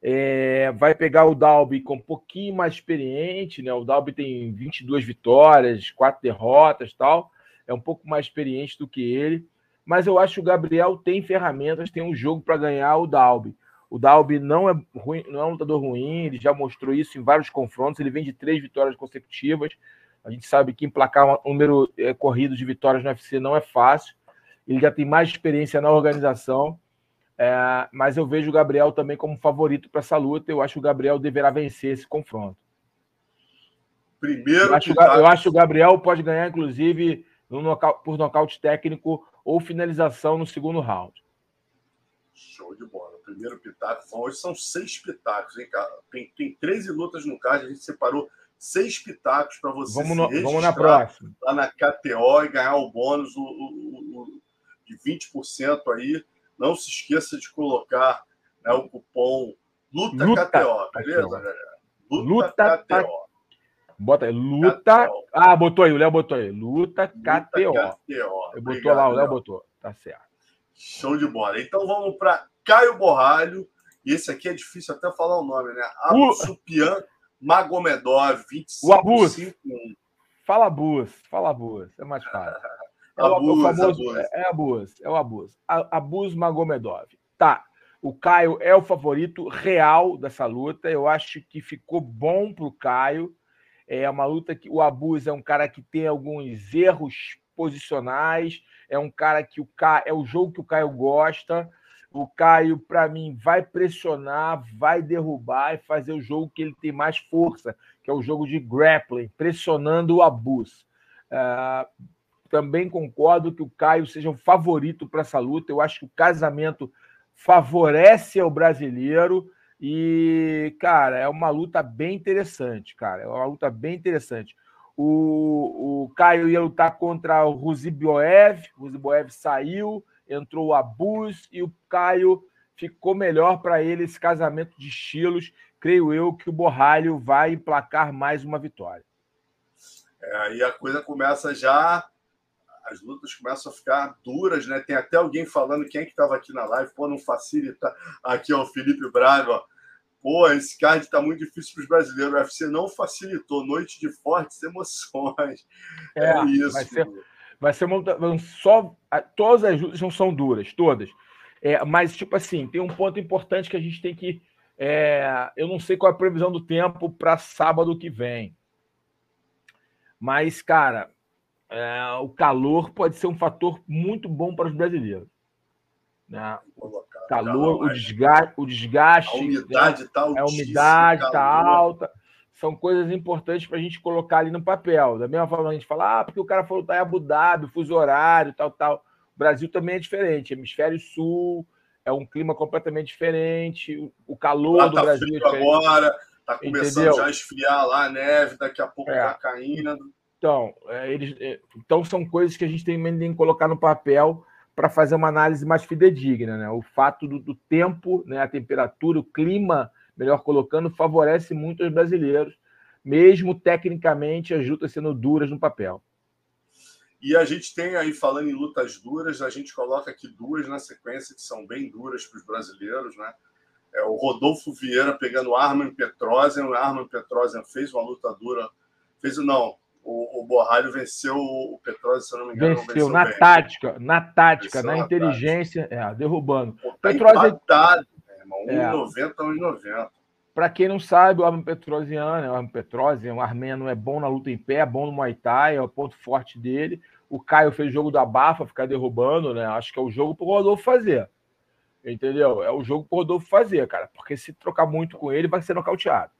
É, vai pegar o Dalby com um pouquinho mais experiente, né? O Dalby tem 22 vitórias, quatro derrotas tal. É um pouco mais experiente do que ele. Mas eu acho que o Gabriel tem ferramentas, tem um jogo para ganhar o Dalby. O Dalby não é, ruim, não é um lutador ruim, ele já mostrou isso em vários confrontos. Ele vem de três vitórias consecutivas. A gente sabe que emplacar um número é, corrido de vitórias no UFC não é fácil ele já tem mais experiência na organização, é, mas eu vejo o Gabriel também como favorito para essa luta. Eu acho que o Gabriel deverá vencer esse confronto. Primeiro, eu acho, tá... eu acho que o Gabriel pode ganhar, inclusive, no nocaute, por nocaute técnico ou finalização no segundo round. Show de bola. Primeiro pitaco. Hoje são seis pitacos, hein, cara? Tem, tem 13 lutas no card, a gente separou seis pitacos para você vamos, no, vamos na próxima. lá na KTO e ganhar o bônus, o, o, o de 20% aí. Não se esqueça de colocar né, o cupom Luta, Luta KTO, beleza, galera? Luta, Luta KTO. Bota aí, Luta. KTO. Ah, botou aí, o Léo botou aí. Luta, Luta KTO. KTO. botou lá, o Léo botou. Tá certo. Show de bola. Então vamos para Caio Borralho. E esse aqui é difícil até falar o nome, né? Abu uh. Supian Magomedov, 25. O Abus. Fala Abus, fala Abus. É mais fácil. É o, Abus, o famoso, Abus. É, é Abus, é o Abus. Abus Magomedov. Tá. O Caio é o favorito real dessa luta. Eu acho que ficou bom para o Caio. É uma luta que o Abus é um cara que tem alguns erros posicionais. É um cara que o Caio, é o jogo que o Caio gosta. O Caio, para mim, vai pressionar, vai derrubar e fazer o jogo que ele tem mais força, que é o jogo de grappling, pressionando o Abus. Uh, também concordo que o Caio seja o favorito para essa luta. Eu acho que o casamento favorece ao brasileiro e, cara, é uma luta bem interessante, cara. É uma luta bem interessante. O, o Caio ia lutar contra o Ruzibioev, o Ruzibioev saiu, entrou o Abus e o Caio ficou melhor para ele esse casamento de estilos. Creio eu que o Borralho vai emplacar mais uma vitória. É, aí a coisa começa já as lutas começam a ficar duras, né? Tem até alguém falando, quem é que estava aqui na live, pô, não facilita. Aqui, ó, o Felipe Braga. Pô, esse card está muito difícil para os brasileiros. O UFC não facilitou. Noite de fortes emoções. É, é isso. Vai ser, vai ser uma, só todas as lutas não são duras, todas. É, mas tipo assim, tem um ponto importante que a gente tem que é, eu não sei qual é a previsão do tempo para sábado que vem. Mas, cara, é, o calor pode ser um fator muito bom para os brasileiros. Né? O calor, o desgaste, o desgaste. A umidade está né? A umidade está alta. São coisas importantes para a gente colocar ali no papel. Da mesma forma, a gente fala, ah, porque o cara falou que está em Abu Dhabi, fuso horário, tal, tal. O Brasil também é diferente. Hemisfério Sul é um clima completamente diferente. O calor lá do tá Brasil é diferente. agora, está começando Entendeu? já a esfriar lá a neve, daqui a pouco está é. caindo. Então, é, eles, é, então são coisas que a gente tem que colocar no papel para fazer uma análise mais fidedigna. Né? O fato do, do, tempo, né, a temperatura, o clima, melhor colocando, favorece muito os brasileiros, mesmo tecnicamente as lutas sendo duras no papel. E a gente tem aí, falando em lutas duras, a gente coloca aqui duas na sequência que são bem duras para os brasileiros, né? É o Rodolfo Vieira pegando Armin Petrosian. O Armin Petrosian fez uma luta dura. Fez, não, o, o Borralho venceu o Petrosian, se eu não me engano. Venceu, venceu na bem. tática, na tática, venceu na, na inteligência, tática. É, derrubando. Pô, tá Petrosian... empatado, irmão. 1,90 a 1,90. Para quem não sabe, o Armin Petrosian, né, o Armin Petrosian, o armênio é bom na luta em pé, é bom no Muay Thai, é o ponto forte dele. O Caio fez o jogo da Bafa, ficar derrubando, né? Acho que é o jogo para o Rodolfo fazer. Entendeu? É o jogo para o Rodolfo fazer, cara. Porque se trocar muito com ele, vai ser nocauteado.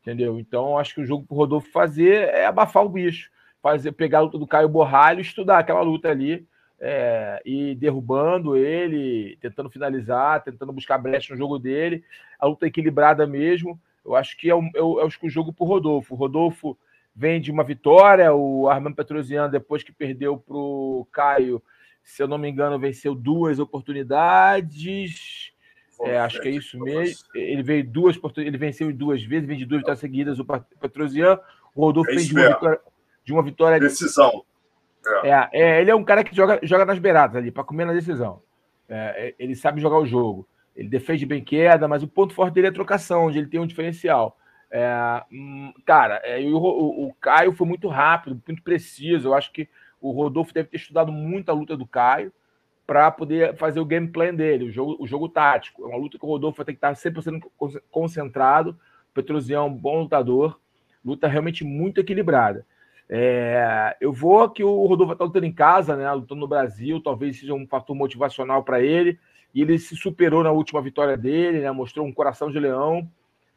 Entendeu? Então, acho que o jogo para o Rodolfo fazer é abafar o bicho. Fazer, pegar a luta do Caio Borralho, estudar aquela luta ali. É, e derrubando ele, tentando finalizar, tentando buscar brecha no jogo dele. A luta equilibrada mesmo. Eu acho que é, o, é, o, é o jogo para o Rodolfo. O Rodolfo vem de uma vitória. O Armando Petrosian, depois que perdeu para o Caio, se eu não me engano, venceu duas oportunidades. É, acho que é isso mesmo. Ele veio duas ele venceu duas vezes, vem de duas vitórias seguidas o Petrosian. O Rodolfo é de uma, vitória, de uma vitória. Decisão. É. é. É, ele é um cara que joga, joga nas beiradas ali, para comer na decisão. É, é, ele sabe jogar o jogo. Ele defende bem queda, mas o ponto forte dele é a trocação, onde ele tem um diferencial. É, hum, cara, é, o, o, Caio foi muito rápido, muito preciso. Eu acho que o Rodolfo deve ter estudado muito a luta do Caio para poder fazer o game plan dele, o jogo, o jogo tático. É uma luta que o Rodolfo vai ter que estar 100% concentrado. O Petrosian é um bom lutador, luta realmente muito equilibrada. É, eu vou que o Rodolfo está lutando em casa, né, lutando no Brasil, talvez seja um fator motivacional para ele. E ele se superou na última vitória dele, né, mostrou um coração de leão.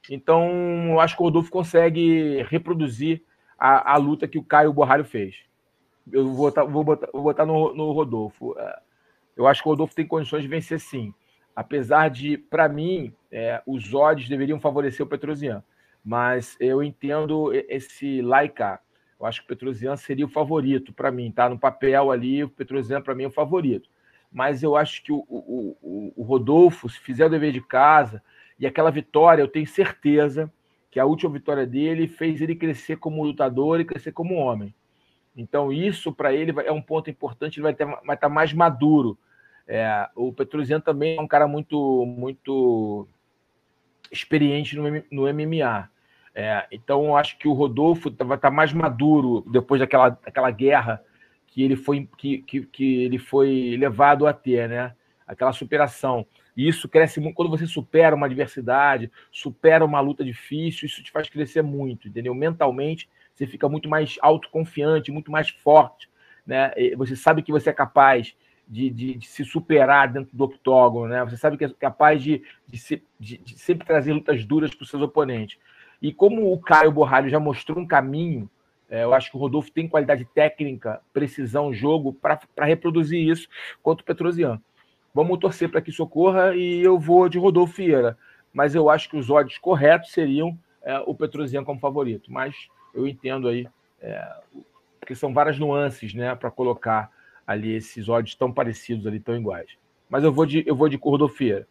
Então, eu acho que o Rodolfo consegue reproduzir a, a luta que o Caio Borralho fez. Eu vou botar, vou botar, vou botar no, no Rodolfo. É, eu acho que o Rodolfo tem condições de vencer sim. Apesar de, para mim, é, os odds deveriam favorecer o Petrosian. Mas eu entendo esse Laika. Eu acho que o Petrosian seria o favorito para mim, tá? No papel ali, o Petrosian para mim é o favorito. Mas eu acho que o, o, o, Rodolfo, se fizer o dever de casa, e aquela vitória, eu tenho certeza que a última vitória dele fez ele crescer como lutador e crescer como homem. Então, isso para ele é um ponto importante, ele vai, ter, vai estar tá mais maduro. É, o Petrosian também é um cara muito, muito experiente no, no MMA. É, então, eu acho que o Rodolfo vai estar tá mais maduro depois daquela, daquela guerra que ele foi, que, que, que ele foi levado a ter, né? Aquela superação. E isso cresce muito. Quando você supera uma adversidade, supera uma luta difícil, isso te faz crescer muito, entendeu? Mentalmente, você fica muito mais autoconfiante, muito mais forte. Né? Você sabe que você é capaz de, de, de se superar dentro do octógono, né? Você sabe que é capaz de, de, se, de sempre trazer lutas duras para os seus oponentes. E como o Caio Borralho já mostrou um caminho, é, eu acho que o Rodolfo tem qualidade técnica, precisão, jogo para reproduzir isso contra o Petrosian. Vamos torcer para que isso ocorra e eu vou de Rodolfo Vieira. Mas eu acho que os odds corretos seriam é, o Petrosian como favorito. Mas eu entendo aí, é, porque são várias nuances né, para colocar ali esses odds tão parecidos ali, tão iguais. Mas eu vou de, eu vou de Rodolfo Vieira.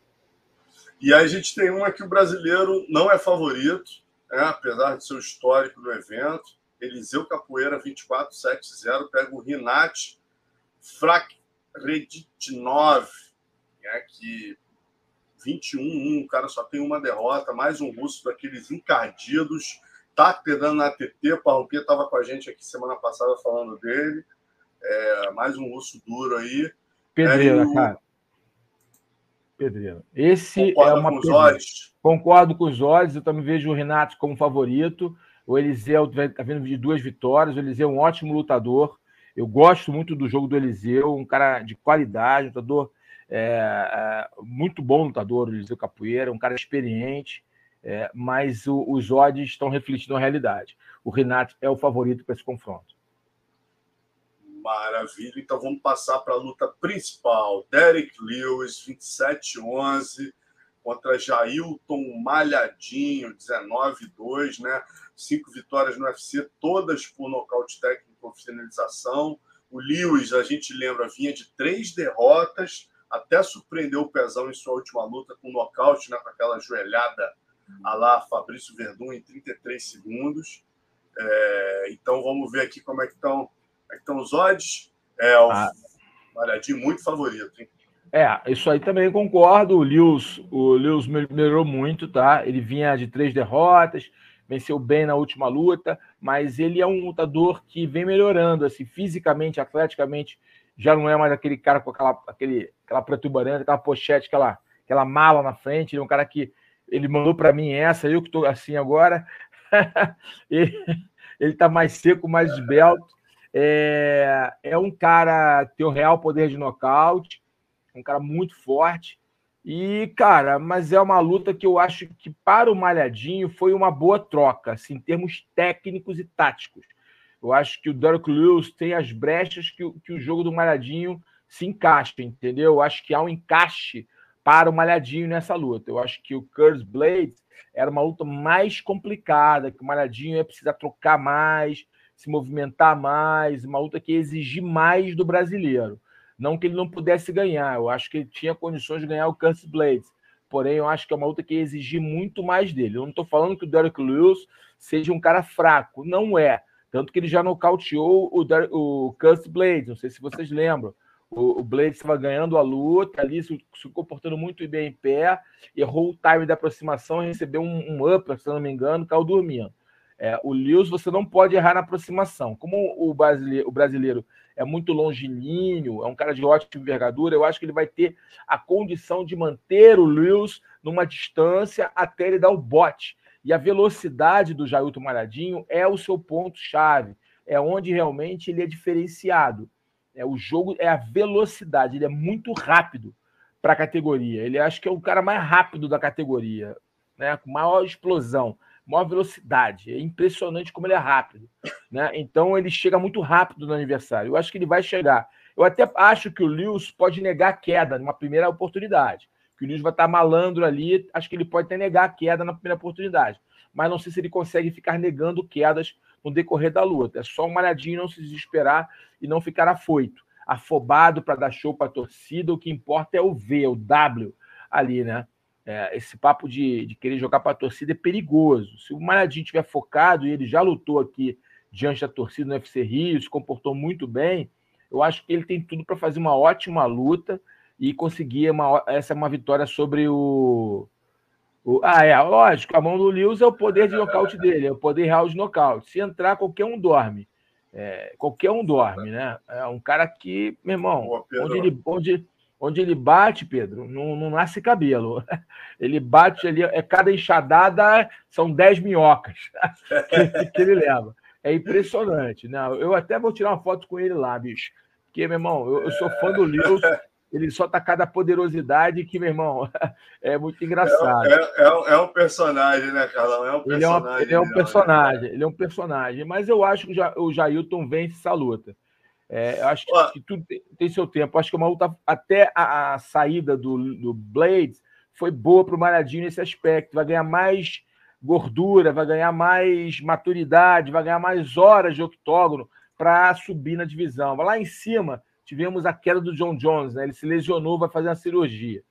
E aí a gente tem uma que o brasileiro não é favorito, né, apesar de seu histórico no evento. Eliseu Capoeira 24-7-0, pega o Rinat Frakreditnov né, que 21-1, o cara só tem uma derrota, mais um russo daqueles encardidos, tá pegando na ATT, o Parrompia estava com a gente aqui semana passada falando dele, é, mais um russo duro aí. Pedreira, é, o... cara. Pedreira. Esse Concordo é uma com os olhos. Concordo com os olhos, eu também vejo o Renato como favorito. O Eliseu está vindo de duas vitórias. O Eliseu é um ótimo lutador. Eu gosto muito do jogo do Eliseu, um cara de qualidade, um lutador é, é, muito bom lutador, o Eliseu Capoeira, um cara experiente, é, mas o, os odds estão refletindo a realidade. O Renato é o favorito para esse confronto. Maravilha. Então vamos passar para a luta principal. Derek Lewis, 27-11, contra Jailton Malhadinho, 19-2, né? Cinco vitórias no UFC, todas por nocaute técnico ou finalização. O Lewis, a gente lembra, vinha de três derrotas, até surpreendeu o Pezão em sua última luta com nocaute, né, com aquela joelhada a lá Fabrício Verdun em 33 segundos. É, então vamos ver aqui como é que estão, é estão os odds. É, o ah. Muito favorito, hein? É, isso aí também concordo. O Lewis, o Lewis melhorou muito, tá? Ele vinha de três derrotas, venceu bem na última luta, mas ele é um lutador que vem melhorando, assim, fisicamente, atleticamente, já não é mais aquele cara com aquela, aquele, aquela protuberância, aquela pochete, aquela, aquela mala na frente. Ele é um cara que ele mandou para mim essa, eu que estou assim agora. ele, está mais seco, mais esbelto. É, é um cara que tem o real poder de nocaute, um cara muito forte. E, cara, mas é uma luta que eu acho que para o Malhadinho foi uma boa troca, assim, em termos técnicos e táticos. Eu acho que o Derek Lewis tem as brechas que, que o jogo do Malhadinho se encaixa, entendeu? Eu acho que há um encaixe para o Malhadinho nessa luta. Eu acho que o Curse Blades era uma luta mais complicada, que o Malhadinho ia precisar trocar mais, se movimentar mais, uma luta que ia exigir mais do brasileiro. Não que ele não pudesse ganhar, eu acho que ele tinha condições de ganhar o Curse Blades. Porém, eu acho que é uma luta que ia exigir muito mais dele. Eu não estou falando que o Derek Lewis seja um cara fraco, não é. Tanto que ele já nocauteou o, o Curse Blades, não sei se vocês lembram. O, o Blade estava ganhando a luta ali, se, se, comportando muito bem em pé, errou o time da aproximação, recebeu um, um upper, se não me engano, caiu dormindo. É, o Lewis você não pode errar na aproximação. Como o brasileiro, o brasileiro é muito longilíneo, é um cara de ótima envergadura, eu acho que ele vai ter a condição de manter o Lewis numa distância até ele dar o bote. E a velocidade do Jailton Malhadinho é o seu ponto-chave, é onde realmente ele é diferenciado. É, o jogo é a velocidade, ele é muito rápido para a categoria. Ele acho que é o cara mais rápido da categoria, né? com maior explosão, maior velocidade. É impressionante como ele é rápido. Né? Então ele chega muito rápido no aniversário. Eu acho que ele vai chegar. Eu até acho que o Lewis pode negar a queda numa primeira oportunidade. Que o Lewis vai estar malandro ali, acho que ele pode até negar a queda na primeira oportunidade. Mas não sei se ele consegue ficar negando quedas no decorrer da luta. É só um malhadinho não se desesperar e não ficar afoito, afobado para dar show para a torcida. O que importa é o V, o W ali, né? É, esse papo de, de querer jogar para a torcida é perigoso. Se o Malhadinho estiver focado, e ele já lutou aqui diante da torcida no UFC Rio, se comportou muito bem, eu acho que ele tem tudo para fazer uma ótima luta e conseguir uma, essa é uma vitória sobre o, o, ah, é, lógico, a mão do Lewis é o poder de nocaute dele, é o poder real de nocaute. Se entrar, qualquer um dorme. É, qualquer um dorme, né? É um cara que, meu irmão, onde ele, onde, onde ele bate, Pedro, não, não nasce cabelo. Ele bate ali, é cada enxadada, são 10 minhocas que, que, ele leva. É impressionante, né? Eu até vou tirar uma foto com ele lá, bicho. Porque, meu irmão, eu, eu sou fã do Lewis ele só tá cada poderosidade que, meu irmão, é muito engraçado. É, é, é, é um personagem, né, Carlão? É um personagem. Ele é, uma, ele é um né? personagem, ele é um personagem. Mas eu acho que o Jailton vence essa luta. É, eu acho que, que tudo tem, seu tempo. Eu acho que uma luta, até a, a saída do, do Blades, foi boa para o Malhadinho nesse aspecto. Vai ganhar mais gordura, vai ganhar mais maturidade, vai ganhar mais horas de octógono para subir na divisão. Lá em cima tivemos a queda do John Jones, né? Ele se lesionou, vai fazer uma cirurgia.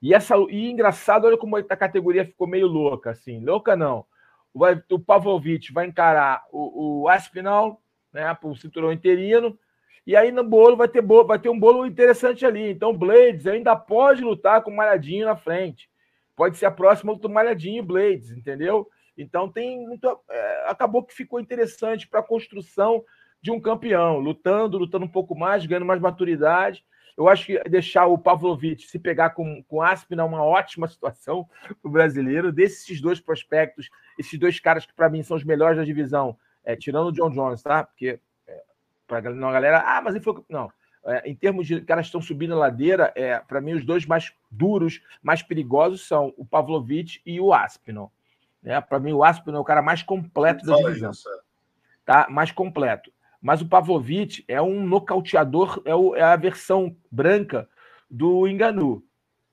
E essa e engraçado, olha como a categoria ficou meio louca, assim. Louca não. Vai, o Pavlovich vai encarar o, o Aspinal, né, para o cinturão interino. E aí no bolo vai ter, bolo, vai ter um bolo interessante ali. Então, Blades ainda pode lutar com o Malhadinho na frente. Pode ser a próxima do Malhadinho e Blades, entendeu? Então tem muito. É, acabou que ficou interessante para a construção de um campeão, lutando, lutando um pouco mais, ganhando mais maturidade. Eu acho que deixar o Pavlovich se pegar com, com Aspina é uma ótima situação para o brasileiro. Desses dois prospectos, esses dois caras que para mim são os melhores da divisão, é, tirando o John Jones, tá? Porque para a galera, ah, mas ele foi. Não. É, em termos de caras que estão subindo a ladeira, é, para mim, os dois mais duros, mais perigosos são o Pavlovich e o Aspinall. É, para mim, o Aspinall é o cara mais completo da divisão. Isso. É. Tá? Mais completo. Mas o Pavlovich é um nocauteador, é, o, é a versão branca do Enganu.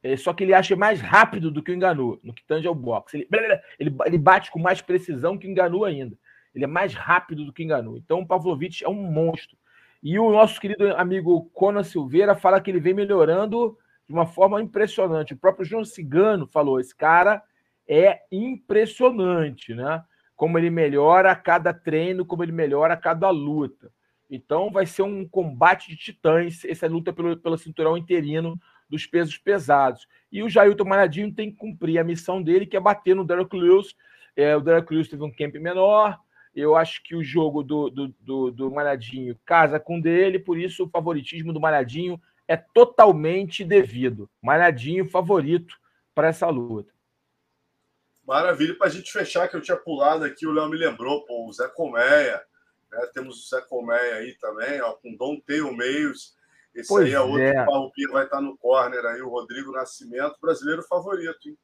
É, só que ele acha mais rápido do que o Enganu, no que tange ao boxe. Ele, ele, ele bate com mais precisão que o Enganu ainda. Ele é mais rápido do que Enganu. Então o Pavlovich é um monstro. E o nosso querido amigo Conan Silveira fala que ele vem melhorando de uma forma impressionante. O próprio João Cigano falou: esse cara é impressionante, né? Como ele melhora a cada treino, como ele melhora a cada luta. Então vai ser um combate de titãs, essa luta pelo, pelo cinturão interino dos pesos pesados. E o Jailton Malhadinho tem que cumprir a missão dele, que é bater no Derek Lewis. É, o Derek Lewis teve um camp menor, eu acho que o jogo do, do, do, do Malhadinho casa com o dele, por isso o favoritismo do Malhadinho é totalmente devido. Malhadinho favorito para essa luta. Maravilha. Para a gente fechar, que eu tinha pulado aqui, o Léo me lembrou, pô, o Zé Colmeia. Né? Temos o Zé Colmeia aí também, ó, com Dom Teio Meios. Esse pois aí é outro é. que vai estar no corner aí, o Rodrigo Nascimento, brasileiro favorito. Hein?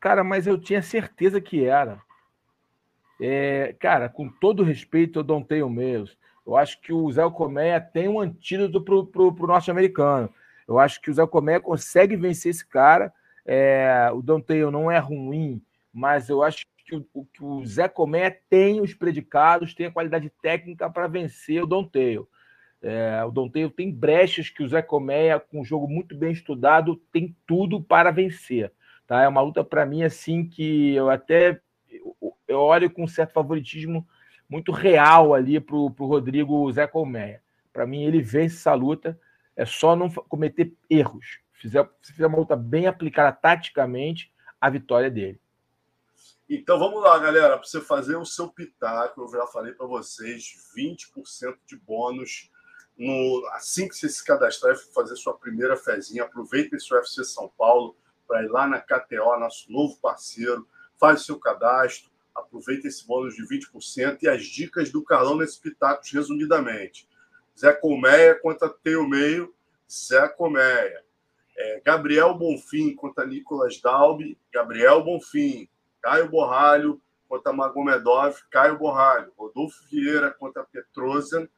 Cara, mas eu tinha certeza que era. É, cara, com todo respeito, eu não tenho meus. Eu acho que o Zé Colmeia tem um antídoto para o norte-americano. Eu acho que o Zé Colmeia consegue vencer esse cara. É, o Donteio não é ruim, mas eu acho que o, que o Zé Colmeia tem os predicados, tem a qualidade técnica para vencer o Donteio. É, o Donteio tem brechas que o Zé Colmeia, com um jogo muito bem estudado, tem tudo para vencer. Tá? É uma luta para mim assim que eu até eu olho com um certo favoritismo muito real ali para o Rodrigo Zé Colmeia. Para mim, ele vence essa luta, é só não cometer erros. Fizer, se fizer uma luta bem aplicada taticamente, a vitória é dele. Então vamos lá, galera, para você fazer o seu pitaco, eu já falei para vocês, 20% de bônus no, assim que você se cadastrar e fazer sua primeira fezinha, aproveita esse UFC São Paulo para ir lá na KTO, nosso novo parceiro, faz seu cadastro, aproveita esse bônus de 20% e as dicas do Carlão nesse Pitacos, resumidamente. Zé Colmeia contra Teu Meio, Zé Colmeia. É, Gabriel Bonfim contra Nicolas Dalby, Gabriel Bonfim. Caio Borralho contra Magomedov, Caio Borralho. Rodolfo Vieira contra Petrosian,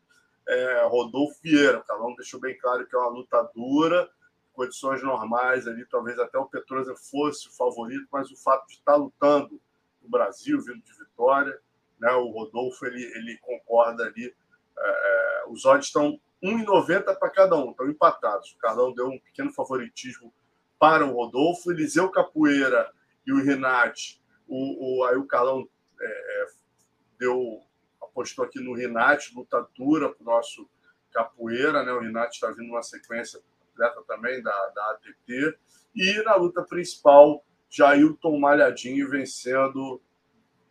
é, Rodolfo Vieira. O Carlão deixou bem claro que é uma luta dura, condições normais ali, talvez até o Petrosian fosse o favorito, mas o fato de estar lutando no Brasil, vindo de Vitória, né, o Rodolfo ele, ele concorda ali. É, é os odds estão 1,90 para cada um, estão empatados. O Carlão deu um pequeno favoritismo para o Rodolfo, Eliseu Capoeira e o Renate. O, o, aí o Carlão é, é deu, apostou aqui no Renate, luta dura para o nosso Capoeira, né? O Renate está vindo uma sequência atleta também da, da ATT. E na luta principal, Jailton Malhadinho vencendo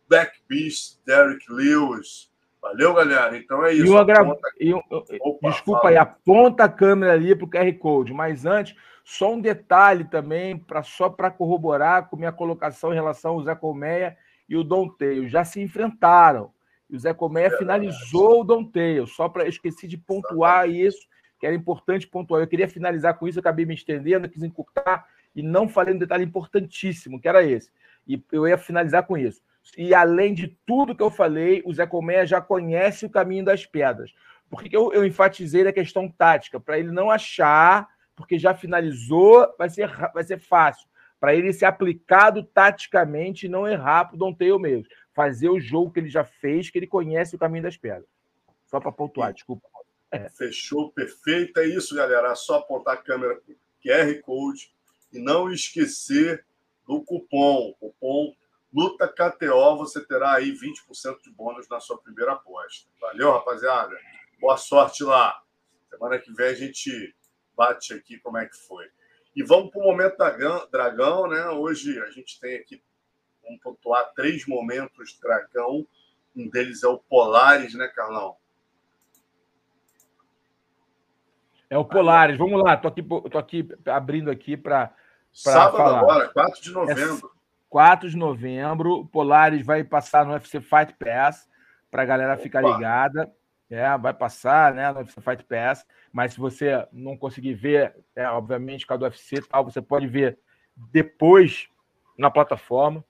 Black Beast, Derek Lewis. Valeu, galera. Então é isso. E agra... Aponta... e, Opa, Desculpa fala. aí, aponta a câmera ali para o QR Code. Mas antes, só um detalhe também, pra, só para corroborar com minha colocação em relação ao Zé Colmeia e o Dom Teio. Já se enfrentaram. E o Zé Colmeia é finalizou o Dom Teio. Só para. Esqueci de pontuar isso que era importante pontuar. Eu queria finalizar com isso, eu acabei me estendendo, quis encurtar e não falei um detalhe importantíssimo, que era esse. E eu ia finalizar com isso. E além de tudo que eu falei, o Zé Colmeia já conhece o caminho das pedras. Por que eu, eu enfatizei na questão tática? Para ele não achar, porque já finalizou, vai ser, vai ser fácil. Para ele ser aplicado taticamente e não errar para o Dom Teio mesmo. Fazer o jogo que ele já fez, que ele conhece o caminho das pedras. Só para pontuar, desculpa. É. Fechou, perfeito. É isso, galera. É só apontar a câmera QR Code e não esquecer do cupom. Cupom Luta KTO, você terá aí 20% de bônus na sua primeira aposta. Valeu, rapaziada. Boa sorte lá. Semana que vem a gente bate aqui como é que foi. E vamos para o momento dragão, né? Hoje a gente tem aqui, vamos pontuar três momentos dragão. Um deles é o Polares, né, Carlão? É o Polares. Vamos lá, tô aqui, tô aqui abrindo aqui para Sábado falar. agora, 4 de novembro. É 4 de novembro, Polaris vai passar no UFC Fight Pass para a galera Opa. ficar ligada. É, vai passar, né, no UFC Fight Pass, mas se você não conseguir ver, é, obviamente, por causa do UFC tal, você pode ver depois na plataforma.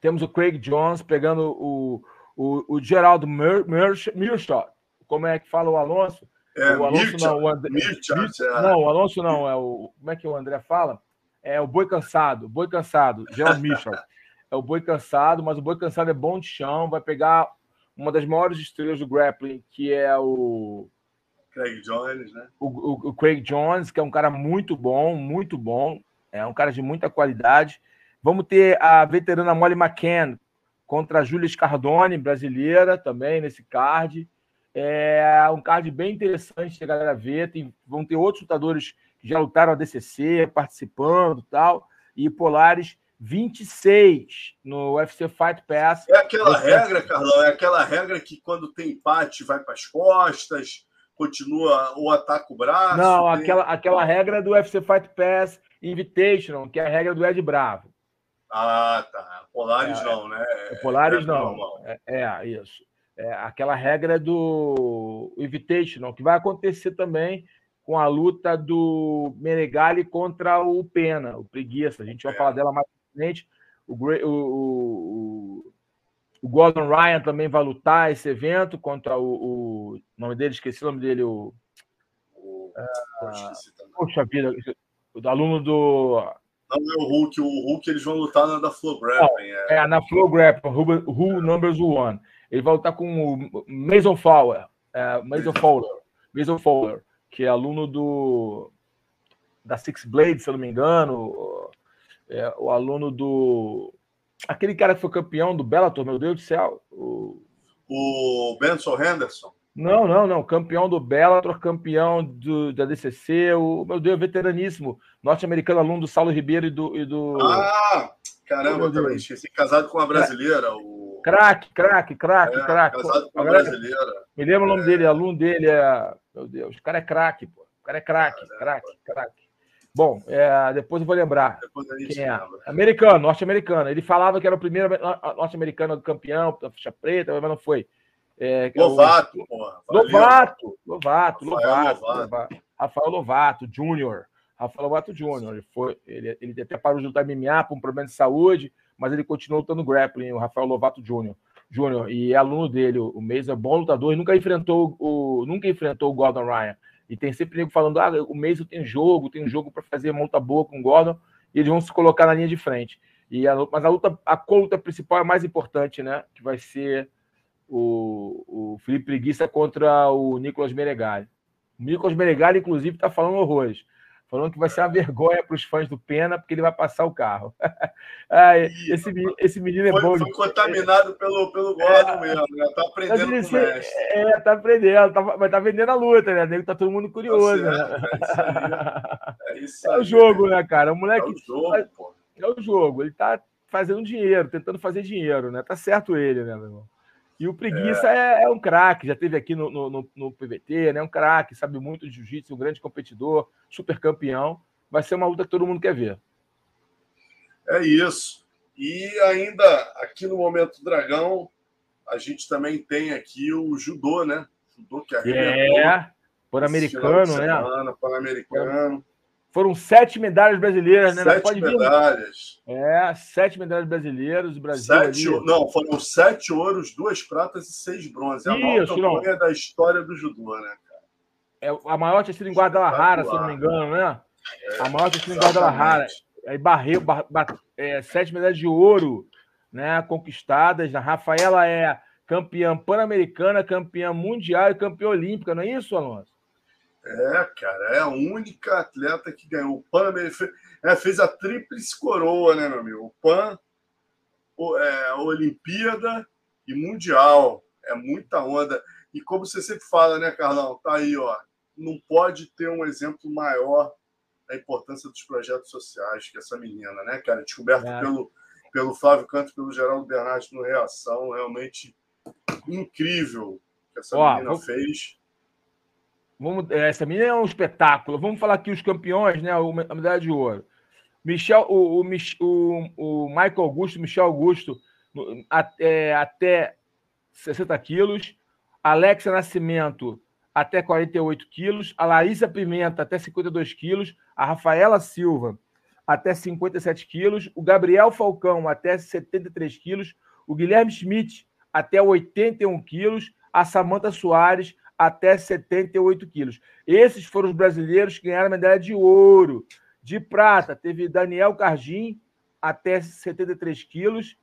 Temos o Craig Jones pegando o, o, o Geraldo Mearshot. Como é que fala o Alonso? É, o Alonso não, o André, é. não, o Alonso não, é o como é que o André fala? É o boi cansado, boi cansado, Gerald Mitchell. é o boi cansado, mas o boi cansado é bom de chão, vai pegar uma das maiores estrelas do grappling, que é o Craig Jones, né? O, o, o, Craig Jones, que é um cara muito bom, muito bom, é um cara de muita qualidade. Vamos ter a veterana Molly McCann contra a Júlia Scardone, brasileira, também nesse card. É um card bem interessante a galera ver. Tem, vão ter outros lutadores que já lutaram a DCC, participando tal. E Polares 26 no UFC Fight Pass. É aquela regra, Carlão, é aquela regra que quando tem empate vai para as costas, continua ou ataca o braço. Não, tem... aquela, aquela regra do UFC Fight Pass Invitational, que é a regra do Ed Bravo. Ah, tá. Polaris é, não, né? Polaris é não. É, é, isso. É aquela regra do Invitational, que vai acontecer também com a luta do Menegali contra o Pena, o Preguiça. A gente vai é. falar dela mais frente. O, o, o, o, Gordon Ryan também vai lutar esse evento contra o, o nome dele, esqueci o nome dele, o. o uh, poxa vida, o aluno do. Não é o Hulk, o Hulk eles vão lutar na da Flow Grappling. É. é, na Flow Grappling, Who, Who Numbers One. Ele vai lutar com o Mason Fowler, é, Mason Fowler, Mason Fowler, que é aluno do da Six Blades, se eu não me engano, é, o aluno do. Aquele cara que foi campeão do Bellator, meu Deus do céu. O, o Benson Henderson. Não, não, não. Campeão do Bellator, campeão do, da DCC, o meu Deus, veteraníssimo. Norte-americano, aluno do Saulo Ribeiro e do. E do... Ah, caramba, oh, também esqueci. Casado com uma brasileira. O... Craque, craque, craque, é, craque. Casado com brasileira. Me lembro é. o nome é. dele, aluno dele é. Meu Deus, o cara é craque, pô. O cara é craque, craque, craque. Bom, é, depois eu vou lembrar. quem é. Americano, norte-americano. Ele falava que era o primeiro norte-americano campeão, ficha preta, mas não foi. É, é Lovato, o... porra. Lovato, Lovato, Lovato, Lovato, Rafael Lovato, Júnior. Rafael Lovato Júnior. Ele, foi, ele, ele até parou de lutar MMA por um problema de saúde, mas ele continuou lutando grappling, o Rafael Lovato Júnior. Júnior, e é aluno dele, o Mês é bom lutador, e nunca enfrentou o, nunca enfrentou o Gordon Ryan. E tem sempre nego falando: ah, o Mason tem jogo, tem jogo para fazer monta boa com o Gordon, e eles vão se colocar na linha de frente. E a, mas a luta, a luta principal é mais importante, né? Que vai ser o, o Felipe Preguiça contra o Nicolas Meregali. O Nicolas Meregali, inclusive, está falando horrores falando que vai ser uma vergonha para os fãs do Pena, porque ele vai passar o carro. ah, esse, esse menino é foi, bom. Foi contaminado pelo, pelo Gordon é, mesmo, né? Tá aprendendo com o mestre. É, tá aprendendo, tá, mas tá vendendo a luta, né? Tá todo mundo curioso. Tá né? É, isso aí, é, isso aí, é o jogo, né, cara? O moleque. É o jogo, pô. É o jogo. Ele tá fazendo dinheiro, tentando fazer dinheiro, né? Tá certo ele, né, meu irmão? E o Preguiça é, é, é um craque, já teve aqui no, no, no PVT, né? Um craque, sabe muito de jiu-jitsu, um grande competidor, super campeão. Vai ser uma luta que todo mundo quer ver. É isso. E ainda aqui no Momento Dragão, a gente também tem aqui o judô, né? Judô que É, por americano, né? Pan-americano. Foram sete medalhas brasileiras, né? Sete Pode medalhas. Vir. É, sete medalhas brasileiras. O Brasil sete, ali... Não, foram sete ouros, duas pratas e seis bronzes. É a maior campanha da história do judô, né, cara? É, a maior tinha sido em Guadalajara, se não me engano, né? É, a maior tinha sido em Guadalajara. Aí barreu, bar, bar, é, sete medalhas de ouro né, conquistadas. A Rafaela é campeã pan-americana, campeã mundial e campeã olímpica, não é isso, Alonso? É, cara, é a única atleta que ganhou o Pan é, fez a tríplice coroa, né, meu amigo? O Pan, o, é, a Olimpíada e Mundial. É muita onda. E como você sempre fala, né, Carlão? Tá aí, ó. Não pode ter um exemplo maior da importância dos projetos sociais que essa menina, né, cara? Descoberto é. pelo, pelo Flávio Canto pelo Geraldo Bernardes no Reação. Realmente incrível que essa ó, menina vou... fez. Vamos, é, essa menina é um espetáculo. Vamos falar aqui os campeões, né? A medalha de ouro. Michel, o, o, o Michael Augusto, Michel Augusto, até, até 60 quilos. Alexa Nascimento, até 48 quilos. A Larissa Pimenta, até 52 quilos. A Rafaela Silva, até 57 quilos. O Gabriel Falcão, até 73 quilos. O Guilherme Schmidt, até 81 quilos. A Samanta Soares, até 78 quilos. Esses foram os brasileiros que ganharam medalha de ouro. De prata, teve Daniel Cargin, até 73 quilos.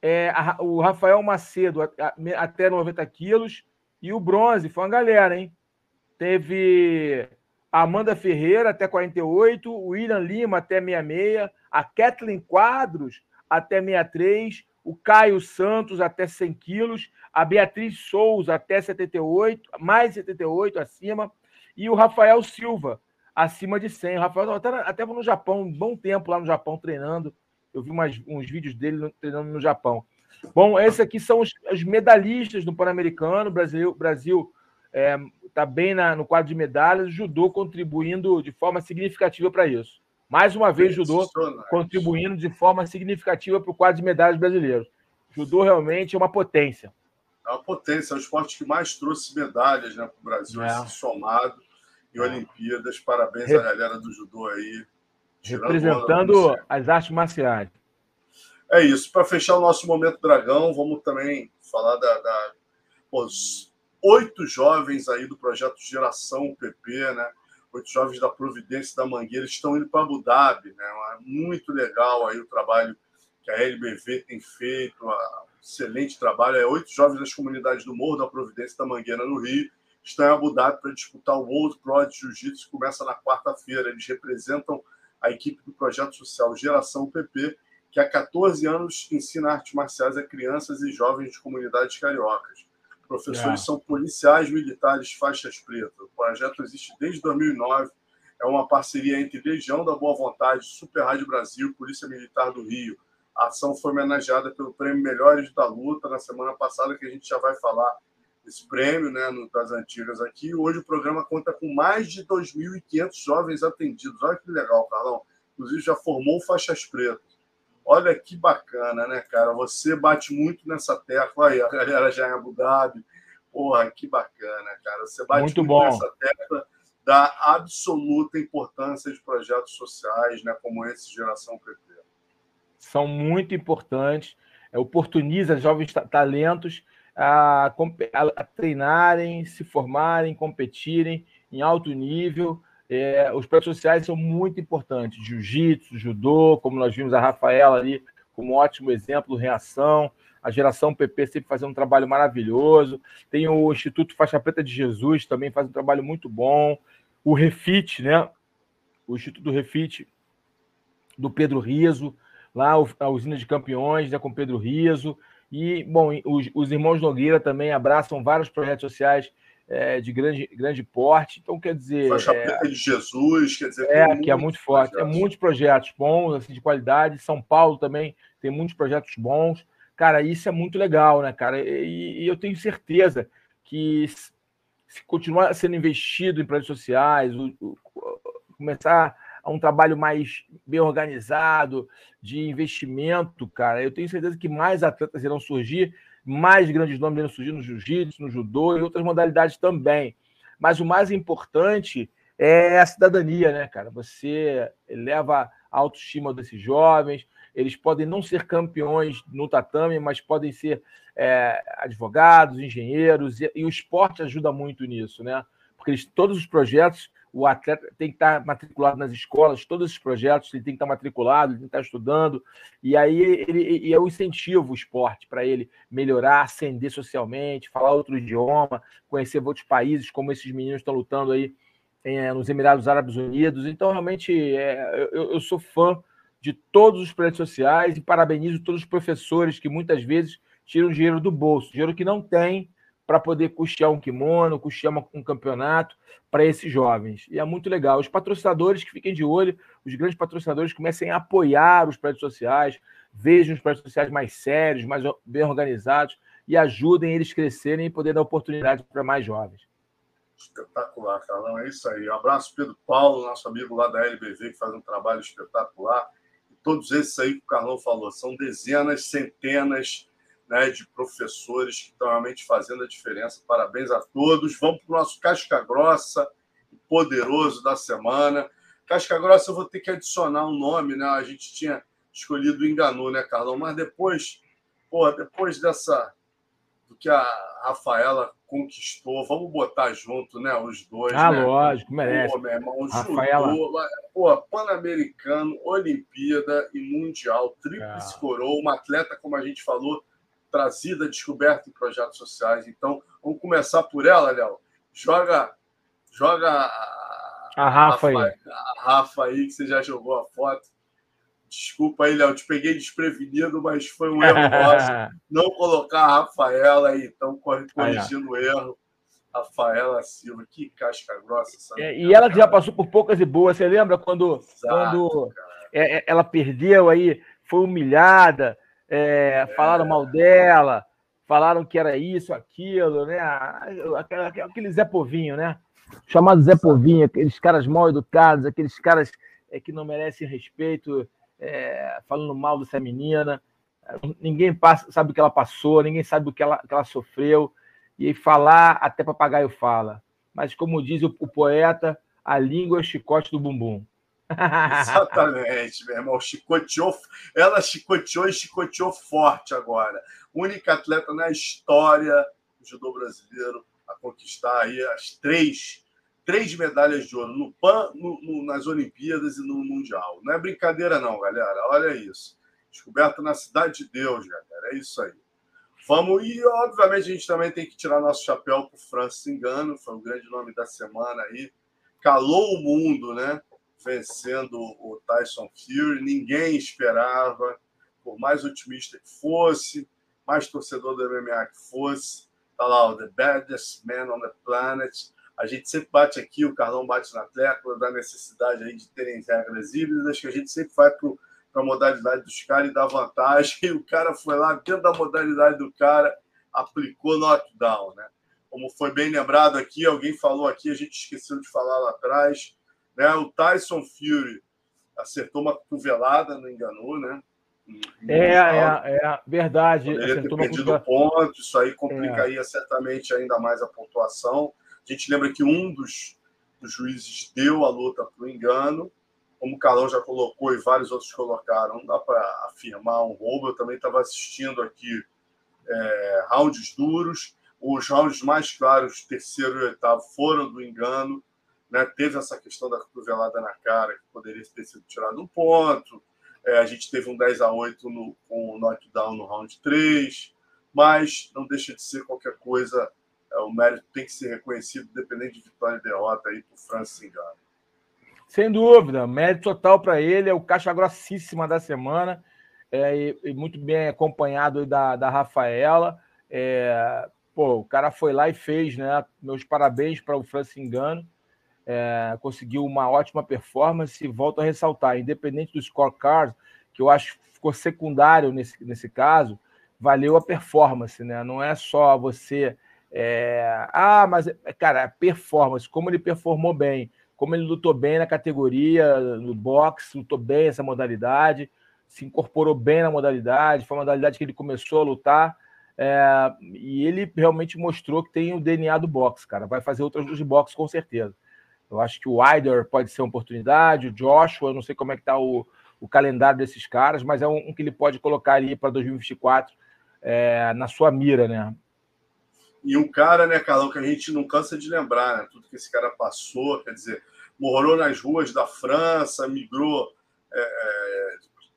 É, a, o Rafael Macedo, a, a, até 90 quilos. E o bronze, foi uma galera, hein? teve a Amanda Ferreira até 48, o William Lima até 66, a Kathleen Quadros até 63, o Caio Santos até 100 quilos, a Beatriz Souza até 78, mais 78 acima, e o Rafael Silva acima de 100. O Rafael até, até no Japão, um bom tempo lá no Japão treinando. Eu vi umas, uns vídeos dele treinando no Japão. Bom, esses aqui são os, os medalhistas do Pan-Americano. O Brasil, Brasil é, está bem na, no quadro de medalhas, o judô contribuindo de forma significativa para isso. Mais uma vez, judô contribuindo de forma significativa para o quadro de medalhas brasileiro. Judô realmente é uma potência. É uma potência, é o esporte que mais trouxe medalhas né, para o Brasil, é. somado em Olimpíadas. Parabéns Re... à galera do judô aí. Representando as artes marciais. É isso. Para fechar o nosso momento dragão, vamos também falar da, da os oito jovens aí do projeto Geração PP, né? Oito jovens da Providência da Mangueira estão indo para Abu Dhabi, né? Muito legal aí o trabalho que a LBV tem feito, um excelente trabalho. É oito jovens das comunidades do Morro da Providência da Mangueira no Rio estão em Abu Dhabi para disputar o World Pro de Jiu-Jitsu que começa na quarta-feira. Eles representam a equipe do projeto social Geração PP, que há 14 anos ensina artes marciais a crianças e jovens de comunidades cariocas. Professores é. são policiais militares faixas pretas. O projeto existe desde 2009. É uma parceria entre Legião da Boa Vontade, Super Rádio Brasil, Polícia Militar do Rio. A ação foi homenageada pelo Prêmio Melhores da Luta na semana passada, que a gente já vai falar desse prêmio né, no, das antigas aqui. Hoje o programa conta com mais de 2.500 jovens atendidos. Olha que legal, Carlão. Inclusive já formou faixas pretas. Olha que bacana, né, cara? Você bate muito nessa tecla aí, a galera já em Abu Dhabi. Porra, que bacana, cara. Você bate muito, muito nessa tecla da absoluta importância de projetos sociais, né, como esse Geração PP. São muito importantes, é, oportuniza jovens talentos a, a, a treinarem, se formarem, competirem em alto nível é, os projetos sociais são muito importantes. Jiu-jitsu, judô, como nós vimos a Rafaela ali como um ótimo exemplo, reação. A geração PP sempre fazendo um trabalho maravilhoso. Tem o Instituto Faixa Preta de Jesus, também faz um trabalho muito bom. O Refit, né? O Instituto Refit do Pedro Riso, lá a usina de campeões, né, com Pedro Riso. E, bom, os, os irmãos Nogueira também abraçam vários projetos sociais é, de grande, grande porte. Então, quer dizer. Faixa é, Preta de Jesus, quer dizer. É, que é muito forte. Projetos. É muitos projetos bons, assim, de qualidade. São Paulo também tem muitos projetos bons. Cara, isso é muito legal, né, cara? E, e eu tenho certeza que se continuar sendo investido em projetos sociais, o, o, começar a um trabalho mais bem organizado, de investimento, cara, eu tenho certeza que mais atletas irão surgir mais grandes nomes surgir no jiu-jitsu, no judô e outras modalidades também. Mas o mais importante é a cidadania, né, cara? Você leva a autoestima desses jovens, eles podem não ser campeões no tatame, mas podem ser é, advogados, engenheiros, e, e, o esporte ajuda muito nisso, né? Porque eles, todos os projetos o atleta tem que estar matriculado nas escolas, todos esses projetos, ele tem que estar matriculado, ele tem que estar estudando, e aí ele, e é o incentivo o esporte para ele melhorar, ascender socialmente, falar outro idioma, conhecer outros países, como esses meninos estão lutando aí é, nos Emirados Árabes Unidos. Então, realmente, é, eu, eu sou fã de todos os projetos sociais e parabenizo todos os professores que muitas vezes tiram dinheiro do bolso, dinheiro que não tem, para poder custear um kimono, custear um campeonato para esses jovens. E é muito legal. Os patrocinadores que fiquem de olho, os grandes patrocinadores comecem a apoiar os prédios sociais, vejam os prédios sociais mais sérios, mais bem organizados e ajudem eles a crescerem e poder dar oportunidade para mais jovens. Espetacular, Carlão. É isso aí. Um abraço, Pedro Paulo, nosso amigo lá da LBV, que faz um trabalho espetacular. E todos esses aí que o Carlão falou, são dezenas, centenas né, de professores que estão realmente fazendo a diferença. Parabéns a todos. Vamos para o nosso Casca Grossa poderoso da semana. Casca Grossa, eu vou ter que adicionar um nome, né? A gente tinha escolhido o Enganu, né, Carlão? Mas depois, porra, depois dessa. do que a Rafaela conquistou, vamos botar junto, né? Os dois. Ah, né? lógico, merece. Pô, meu irmão, Rafaela. Judô, pô, Pan-Americano, Olimpíada e Mundial, tríplice ah. coroa, uma atleta, como a gente falou, trazida, descoberta em projetos sociais. Então, vamos começar por ela, Léo. Joga, Joga a, a Rafa, aí. A Rafa aí, que você já jogou a foto. Desculpa aí, Léo, te peguei desprevenido, mas foi um erro nosso não colocar a Rafaela aí, então corrigindo o erro. Rafaela Silva, que casca grossa. É, e ela já passou por poucas e boas. Você lembra quando, Exato, quando é, é, ela perdeu aí, foi humilhada, é, é, falaram mal dela, falaram que era isso, aquilo, né? Aquele Zé Povinho, né? Chamado Zé Povinho, aqueles caras mal educados, aqueles caras é, que não merecem respeito, falando mal dessa menina. Ninguém passa, sabe o que ela passou, ninguém sabe o que ela, que ela sofreu e falar até papagaio fala. Mas, como diz o, o poeta, a língua é o chicote do bumbum. Exatamente, meu irmão. Chicoteou, ela chicoteou e chicoteou forte agora. Única atleta na história do judô brasileiro a conquistar aí as três, três medalhas de ouro no PAN, no, no, nas Olimpíadas e no Mundial. Não é brincadeira, não, galera. Olha isso. Descoberta na Cidade de Deus, galera. É isso aí. Vamos, e obviamente a gente também tem que tirar nosso chapéu para o Francis Engano, foi o grande nome da semana aí. Calou o mundo, né? Vencendo o Tyson Fury, ninguém esperava, por mais otimista que fosse, mais torcedor do MMA que fosse. Tá lá, o The Baddest Man on the Planet. A gente sempre bate aqui, o Carlão bate na tecla da necessidade aí de terem regras híbridas, que a gente sempre vai para a modalidade dos caras e dar vantagem. E o cara foi lá, dentro da modalidade do cara, aplicou knockdown, né? Como foi bem lembrado aqui, alguém falou aqui, a gente esqueceu de falar lá atrás, né? O Tyson Fury acertou uma cotovelada, não enganou, né? É, é, é, verdade. Poderia ter perdido uma... ponto, isso aí complicaria é. certamente ainda mais a pontuação. A gente lembra que um dos, dos juízes deu a luta para o engano, como o Carlão já colocou e vários outros colocaram, não dá para afirmar um roubo. Eu também estava assistindo aqui é, rounds duros. Os rounds mais claros, terceiro e oitavo, foram do engano. Né? Teve essa questão da cotovelada na cara, que poderia ter sido tirado um ponto. É, a gente teve um 10 a 8 no, com o knockdown no round 3, mas não deixa de ser qualquer coisa. É, o mérito tem que ser reconhecido, dependendo de vitória e derrota aí para o Francis Engano. Sem dúvida, mérito total para ele, é o caixa grossíssima da semana, é, e, e muito bem acompanhado da, da Rafaela. É, pô, o cara foi lá e fez, né? Meus parabéns para o Francis Engano. É, conseguiu uma ótima performance e volto a ressaltar, independente do scorecard, que eu acho que ficou secundário nesse, nesse caso, valeu a performance, né? Não é só você. É... Ah, mas, cara, a performance, como ele performou bem como ele lutou bem na categoria, no boxe, lutou bem essa modalidade, se incorporou bem na modalidade, foi uma modalidade que ele começou a lutar. É, e ele realmente mostrou que tem o DNA do boxe, cara. Vai fazer outras lutas de boxe com certeza. Eu acho que o Wilder pode ser uma oportunidade, o Joshua, eu não sei como é que está o, o calendário desses caras, mas é um, um que ele pode colocar ali para 2024 é, na sua mira, né? E um cara, né, Carlão, que a gente não cansa de lembrar, né? Tudo que esse cara passou, quer dizer, morou nas ruas da França, migrou é, é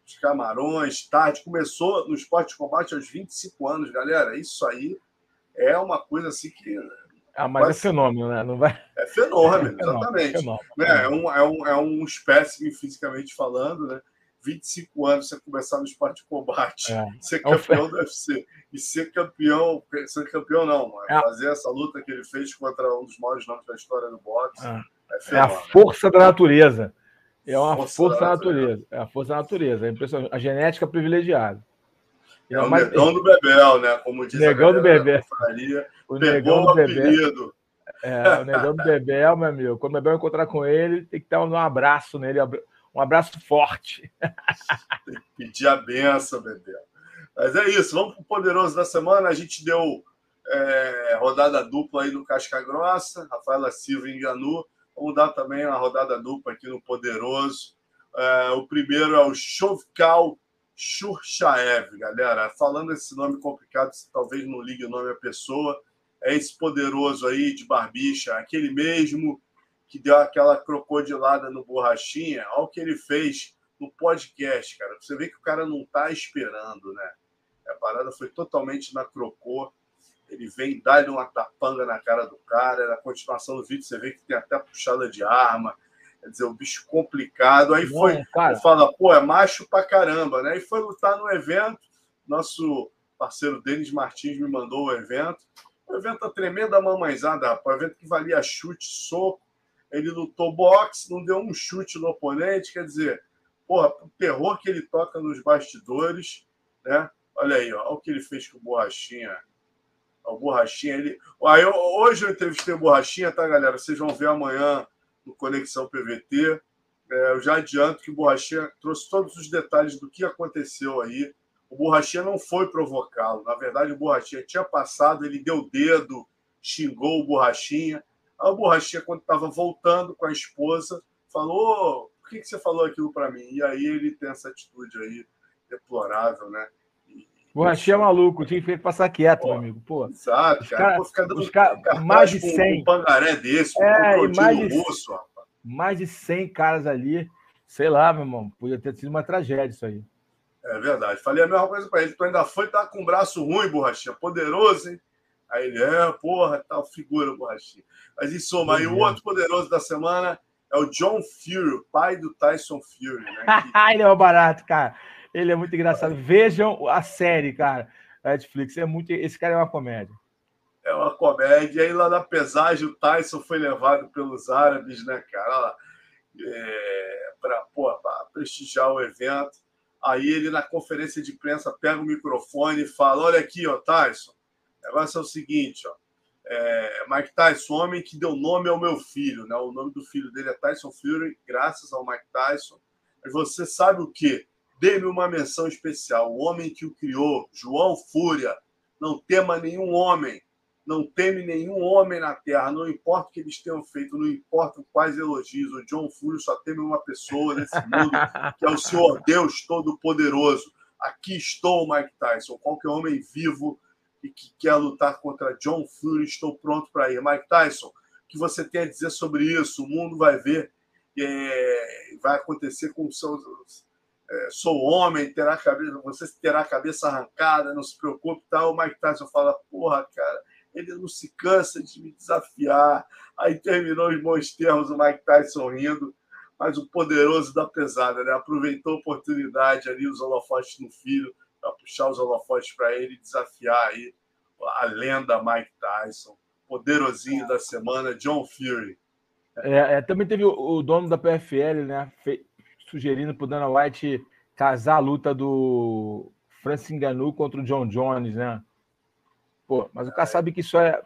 de Camarões, tarde, começou no esporte de combate aos 25 anos, galera. Isso aí é uma coisa assim que. Ah, mas é fenômeno, né? Não vai... É fenômeno, é exatamente. É, fenômeno. Né? é, um, é, um, é um espécime fisicamente falando, né? 25 anos você começar no esporte de combate, é. ser campeão é um... do UFC e ser campeão, ser campeão não, é. fazer essa luta que ele fez contra um dos maiores nomes da história do boxe. É, é, é a força da natureza. É uma força, força da natureza. natureza. É a força da natureza. É impressionante. A genética privilegiada. É o mais... negão do Bebel, né? Como diz negão do Bebel. O negão do Bebel. É, o negão do Bebel, meu amigo. Quando o Bebel encontrar com ele, tem que dar um abraço nele, um abraço forte. Tem que pedir a benção, Bebel. Mas é isso, vamos para o poderoso da semana. A gente deu é, rodada dupla aí no Casca Grossa, Rafaela Silva enganou. Vamos dar também uma rodada dupla aqui no Poderoso. É, o primeiro é o Shovkal Shurchaev, galera. Falando esse nome complicado, você talvez não ligue o nome à pessoa. É esse poderoso aí de barbicha, aquele mesmo que deu aquela crocodilada no borrachinha. Olha o que ele fez no podcast, cara. Você vê que o cara não tá esperando, né? A parada foi totalmente na crocô. ele vem dar-lhe uma tapanga na cara do cara. Na continuação do vídeo, você vê que tem até puxada de arma. Quer dizer, o bicho complicado. Aí foi, cara. fala, pô, é macho pra caramba, né? E foi lutar no evento. Nosso parceiro Denis Martins me mandou o evento. O evento a tremenda mamãezada, rapaz. O evento que valia chute, soco. Ele lutou boxe, não deu um chute no oponente. Quer dizer, porra, o terror que ele toca nos bastidores, né? Olha aí, ó, olha o que ele fez com o Borrachinha. O Borrachinha, ele. Aí, hoje eu entrevistei o Borrachinha, tá, galera? Vocês vão ver amanhã no Conexão PVT. É, eu já adianto que o Borrachinha trouxe todos os detalhes do que aconteceu aí. O Borrachinha não foi provocá-lo. Na verdade, o Borrachinha tinha passado, ele deu dedo, xingou o Borrachinha. Aí o Borrachinha, quando estava voltando com a esposa, falou: por que, que você falou aquilo para mim? E aí ele tem essa atitude aí deplorável, né? Borrachinha é maluco, tinha que passar quieto, Pô, meu amigo. Pô, exato, cara. Cara, fica dando os cara, mais de 100. Um pangaré desse, é, um mais de, russo, rapaz. Mais de 100 caras ali. Sei lá, meu irmão. Podia ter sido uma tragédia isso aí. É verdade. Falei a mesma coisa para ele. Tu ainda foi, tá com um braço ruim, borrachinha. Poderoso, hein? Aí ele, é, porra, tal figura, borrachinha. Mas em soma, aí o outro poderoso da semana é o John Fury, pai do Tyson Fury, né? Que... ele é o barato, cara. Ele é muito engraçado. Vejam a série, cara. Netflix é muito. Esse cara é uma comédia. É uma comédia. E aí lá na pesagem o Tyson foi levado pelos árabes, né, cara? É, para prestigiar o evento. Aí ele, na conferência de imprensa, pega o microfone e fala: Olha aqui, ó, Tyson. O negócio é o seguinte, ó. É, Mike Tyson, homem que deu nome ao meu filho, né? O nome do filho dele é Tyson Fury, graças ao Mike Tyson. Mas você sabe o que? Dê-me uma menção especial. O homem que o criou, João Fúria. Não tema nenhum homem. Não teme nenhum homem na terra. Não importa o que eles tenham feito, não importa quais elogios. O John Fúria só teme uma pessoa nesse mundo, que é o Senhor Deus Todo-Poderoso. Aqui estou, Mike Tyson. Qualquer homem vivo e que quer lutar contra John Fury, estou pronto para ir. Mike Tyson, o que você tem a dizer sobre isso? O mundo vai ver, é, vai acontecer com seus é, sou homem, terá cabeça, você terá a cabeça arrancada, não se preocupe, tal. O Mike Tyson fala, porra, cara, ele não se cansa de me desafiar. Aí terminou os bons termos, o Mike Tyson rindo, mas o poderoso da pesada, né? Aproveitou a oportunidade ali, os holofotes no filho, para puxar os holofotes para ele e desafiar aí a lenda Mike Tyson, poderosinho da semana, John Fury. É, é, também teve o, o, dono da PFL, né? Fe, sugerindo para o Dana White casar a luta do Francis Ngannou contra o John Jones, né? Pô, mas o cara sabe que isso é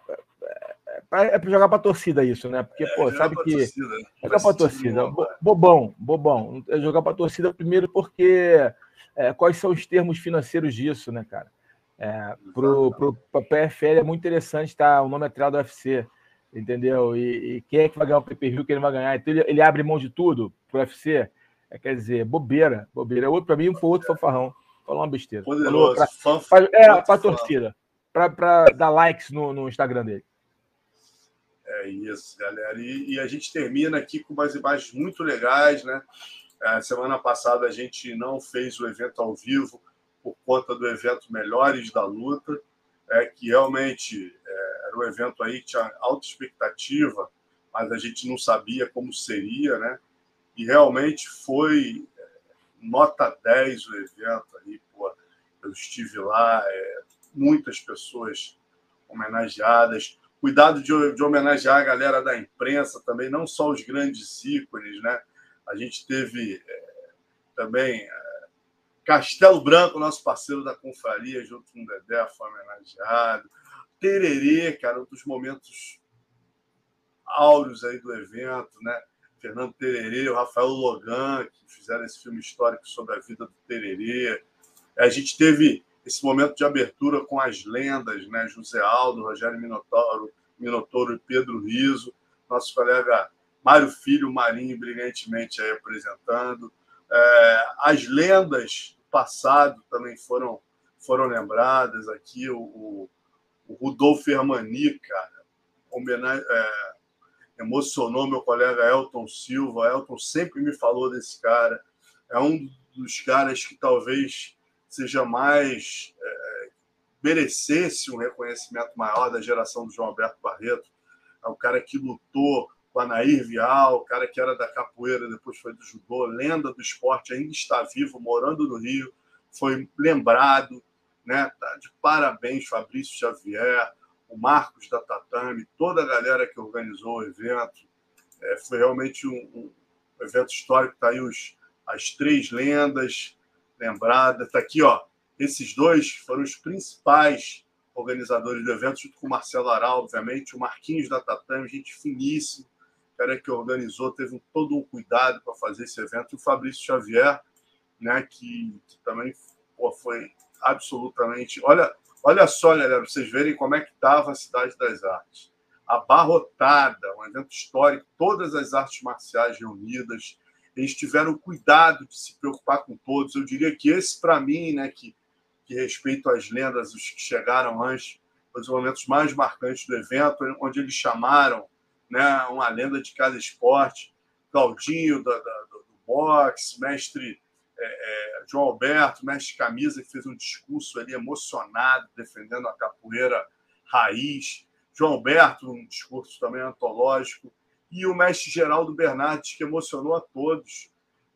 é, é para jogar para torcida isso, né? Porque, é, pô, sabe que torcida, né? jogar para torcida, bobão, bobão. É jogar para torcida primeiro porque é, quais são os termos financeiros disso, né, cara? É, pro, pro, pra PFL é muito interessante estar tá, o nome atrás do UFC, entendeu? E, e, quem é que vai ganhar o pay-per-view, quem ele vai ganhar. Então ele, ele abre mão de tudo pro UFC. É, quer dizer, bobeira, bobeira. Outro, para mim, foi outro fanfarrão. Falou uma besteira. Poderoso. Falou pra, pra, é, para torcida. Para dar likes no, no Instagram dele. É isso, galera. E, e, a gente termina aqui com umas imagens muito legais, né? A semana passada a gente não fez o evento ao vivo por conta do evento Melhores da Luta, é, que realmente é, era um evento aí que tinha alta expectativa, mas a gente não sabia como seria, né? E realmente foi é, nota 10 o evento aí, pô, eu estive lá, é, muitas pessoas homenageadas. Cuidado de, de, homenagear a galera da imprensa também, não só os grandes ícones, né? A gente teve é, também é, Castelo Branco, nosso parceiro da confraria, junto com o Dedé, foi homenageado. Tererê, cara, um dos momentos áureos aí do evento, né? Fernando Tererê, o Rafael Logan, que fizeram esse filme histórico sobre a vida do Tererê. A gente teve esse momento de abertura com as lendas, né? José Aldo, Rogério Minotouro, Minotouro e Pedro Riso, nosso colega Mário Filho Marinho brilhantemente aí apresentando. É, as lendas do passado também foram, foram lembradas aqui. O, o, o Rudolfo Hermani, cara, homenagem, é, emocionou meu colega Elton Silva. Elton sempre me falou desse cara. É um dos caras que talvez seja mais é, merecesse um reconhecimento maior da geração do João Alberto Barreto. É o cara que lutou com a Nair Vial, o cara que era da capoeira, depois foi do judô, lenda do esporte, ainda está vivo, morando no Rio, foi lembrado, né? Tá de parabéns, Fabrício Xavier, o Marcos da Tatame, toda a galera que organizou o evento. É, foi realmente um, um, evento histórico, tá aí os, as três lendas lembradas. Está aqui, ó. Esses dois foram os principais organizadores do evento, junto com o Marcelo Aral, obviamente, o Marquinhos da Tatame, gente finíssima, cara que organizou, teve todo um cuidado para fazer esse evento, e o Fabrício Xavier, né, que, que também pô, foi absolutamente. Olha, olha só, galera, para vocês verem como é que estava a Cidade das Artes. Abarrotada, um evento histórico, todas as artes marciais reunidas. Eles tiveram cuidado de se preocupar com todos. Eu diria que esse, para mim, né, que, que respeito às lendas, os que chegaram antes, foi os momentos mais marcantes do evento, onde eles chamaram né, uma lenda de cada esporte, Claudinho da, da, do boxe, mestre é, é, João Alberto, mestre camisa, que fez um discurso ali emocionado, defendendo a capoeira raiz. João Alberto, um discurso também antológico. E o mestre Geraldo Bernardes, que emocionou a todos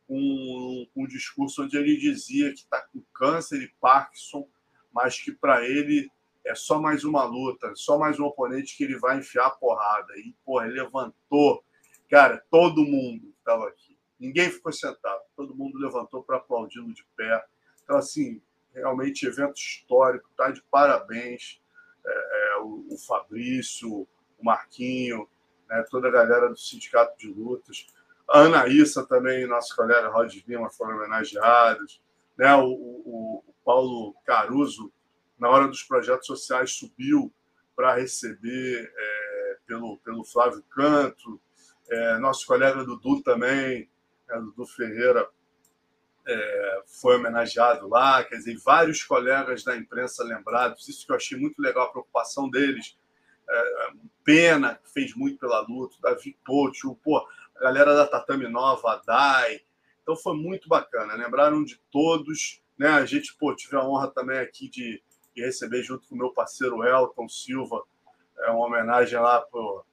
com um, um discurso onde ele dizia que está com câncer e Parkinson, mas que para ele é só mais uma luta, só mais um oponente que ele vai enfiar a porrada. E, porra, ele levantou. Cara, todo mundo estava aqui Ninguém ficou sentado, todo mundo levantou para aplaudi-lo de pé. Então, assim, realmente evento histórico, tá de parabéns. É, é, o, o, Fabrício, o Marquinho, né, toda a galera do Sindicato de Lutas. A Anaíssa também, nosso colega Rod Lima, foram homenageados. Né, o, o, o Paulo Caruso, na hora dos projetos sociais, subiu para receber é, pelo, pelo Flávio Canto. É, nosso colega Dudu também, Dudu Ferreira é, foi homenageado lá, quer dizer, vários colegas da imprensa lembrados, isso que eu achei muito legal, a preocupação deles. É, Pena, que fez muito pela luta, Davi Couto, pô, a galera da Tatame Nova, a Dai. Então foi muito bacana, lembraram de todos. Né? A gente pô, tive a honra também aqui de, de receber, junto com o meu parceiro Elton Silva, é, uma homenagem lá por,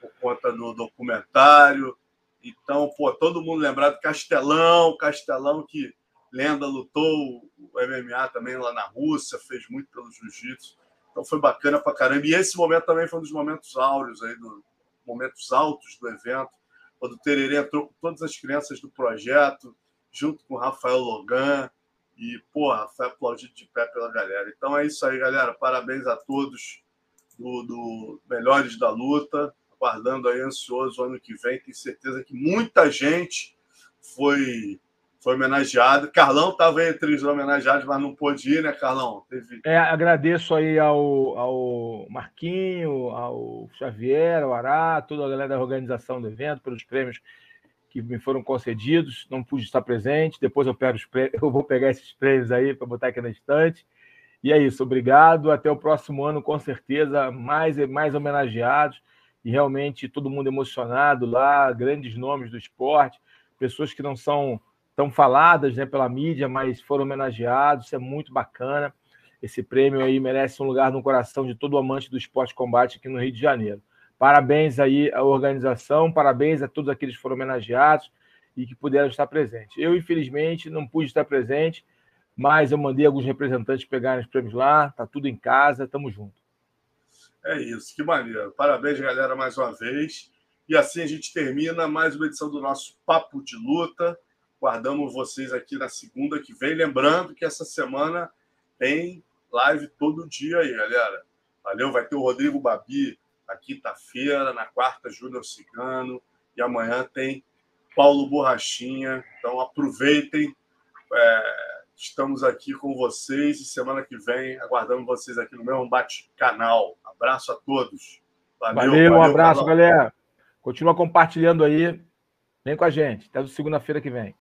por conta do documentário. Então, pô, todo mundo lembrado Castelão, Castelão que lenda lutou o MMA também lá na Rússia, fez muito pelo jiu-jitsu. Então foi bacana pra caramba. E esse momento também foi um dos momentos áureos aí, do, momentos altos do evento, quando o Tererê entrou com todas as crianças do projeto, junto com o Rafael Logan. E, porra, foi aplaudido de pé pela galera. Então é isso aí, galera. Parabéns a todos do, do Melhores da Luta aguardando aí ansioso o ano que vem. Tenho certeza que muita gente foi foi homenageado. Carlão estava entre os homenageados, mas não pôde ir, né, Carlão? Teve... É, agradeço aí ao, ao Marquinho, ao Xavier, ao Ará, toda a galera da organização do evento, pelos prêmios que me foram concedidos. Não pude estar presente. Depois eu, pego os prêmios, eu vou pegar esses prêmios aí para botar aqui na estante. E é isso. Obrigado. Até o próximo ano, com certeza, mais mais homenageados e realmente todo mundo emocionado lá, grandes nomes do esporte, pessoas que não são tão faladas né, pela mídia, mas foram homenageados, isso é muito bacana. Esse prêmio aí merece um lugar no coração de todo amante do esporte combate aqui no Rio de Janeiro. Parabéns aí à organização, parabéns a todos aqueles que foram homenageados e que puderam estar presentes. Eu, infelizmente, não pude estar presente, mas eu mandei alguns representantes pegarem os prêmios lá, tá tudo em casa, tamo junto. É isso, que maneiro. Parabéns, galera, mais uma vez. E assim a gente termina mais uma edição do nosso Papo de Luta. Guardamos vocês aqui na segunda que vem. Lembrando que essa semana tem live todo dia aí, galera. Valeu, vai ter o Rodrigo Babi na quinta-feira, na quarta, Júnior Cigano. E amanhã tem Paulo Borrachinha. Então aproveitem. É Estamos aqui com vocês e semana que vem aguardamos vocês aqui no meu bate-canal. Abraço a todos. Valeu, valeu, valeu um abraço, galera. Continua compartilhando aí. Vem com a gente. Até segunda-feira que vem.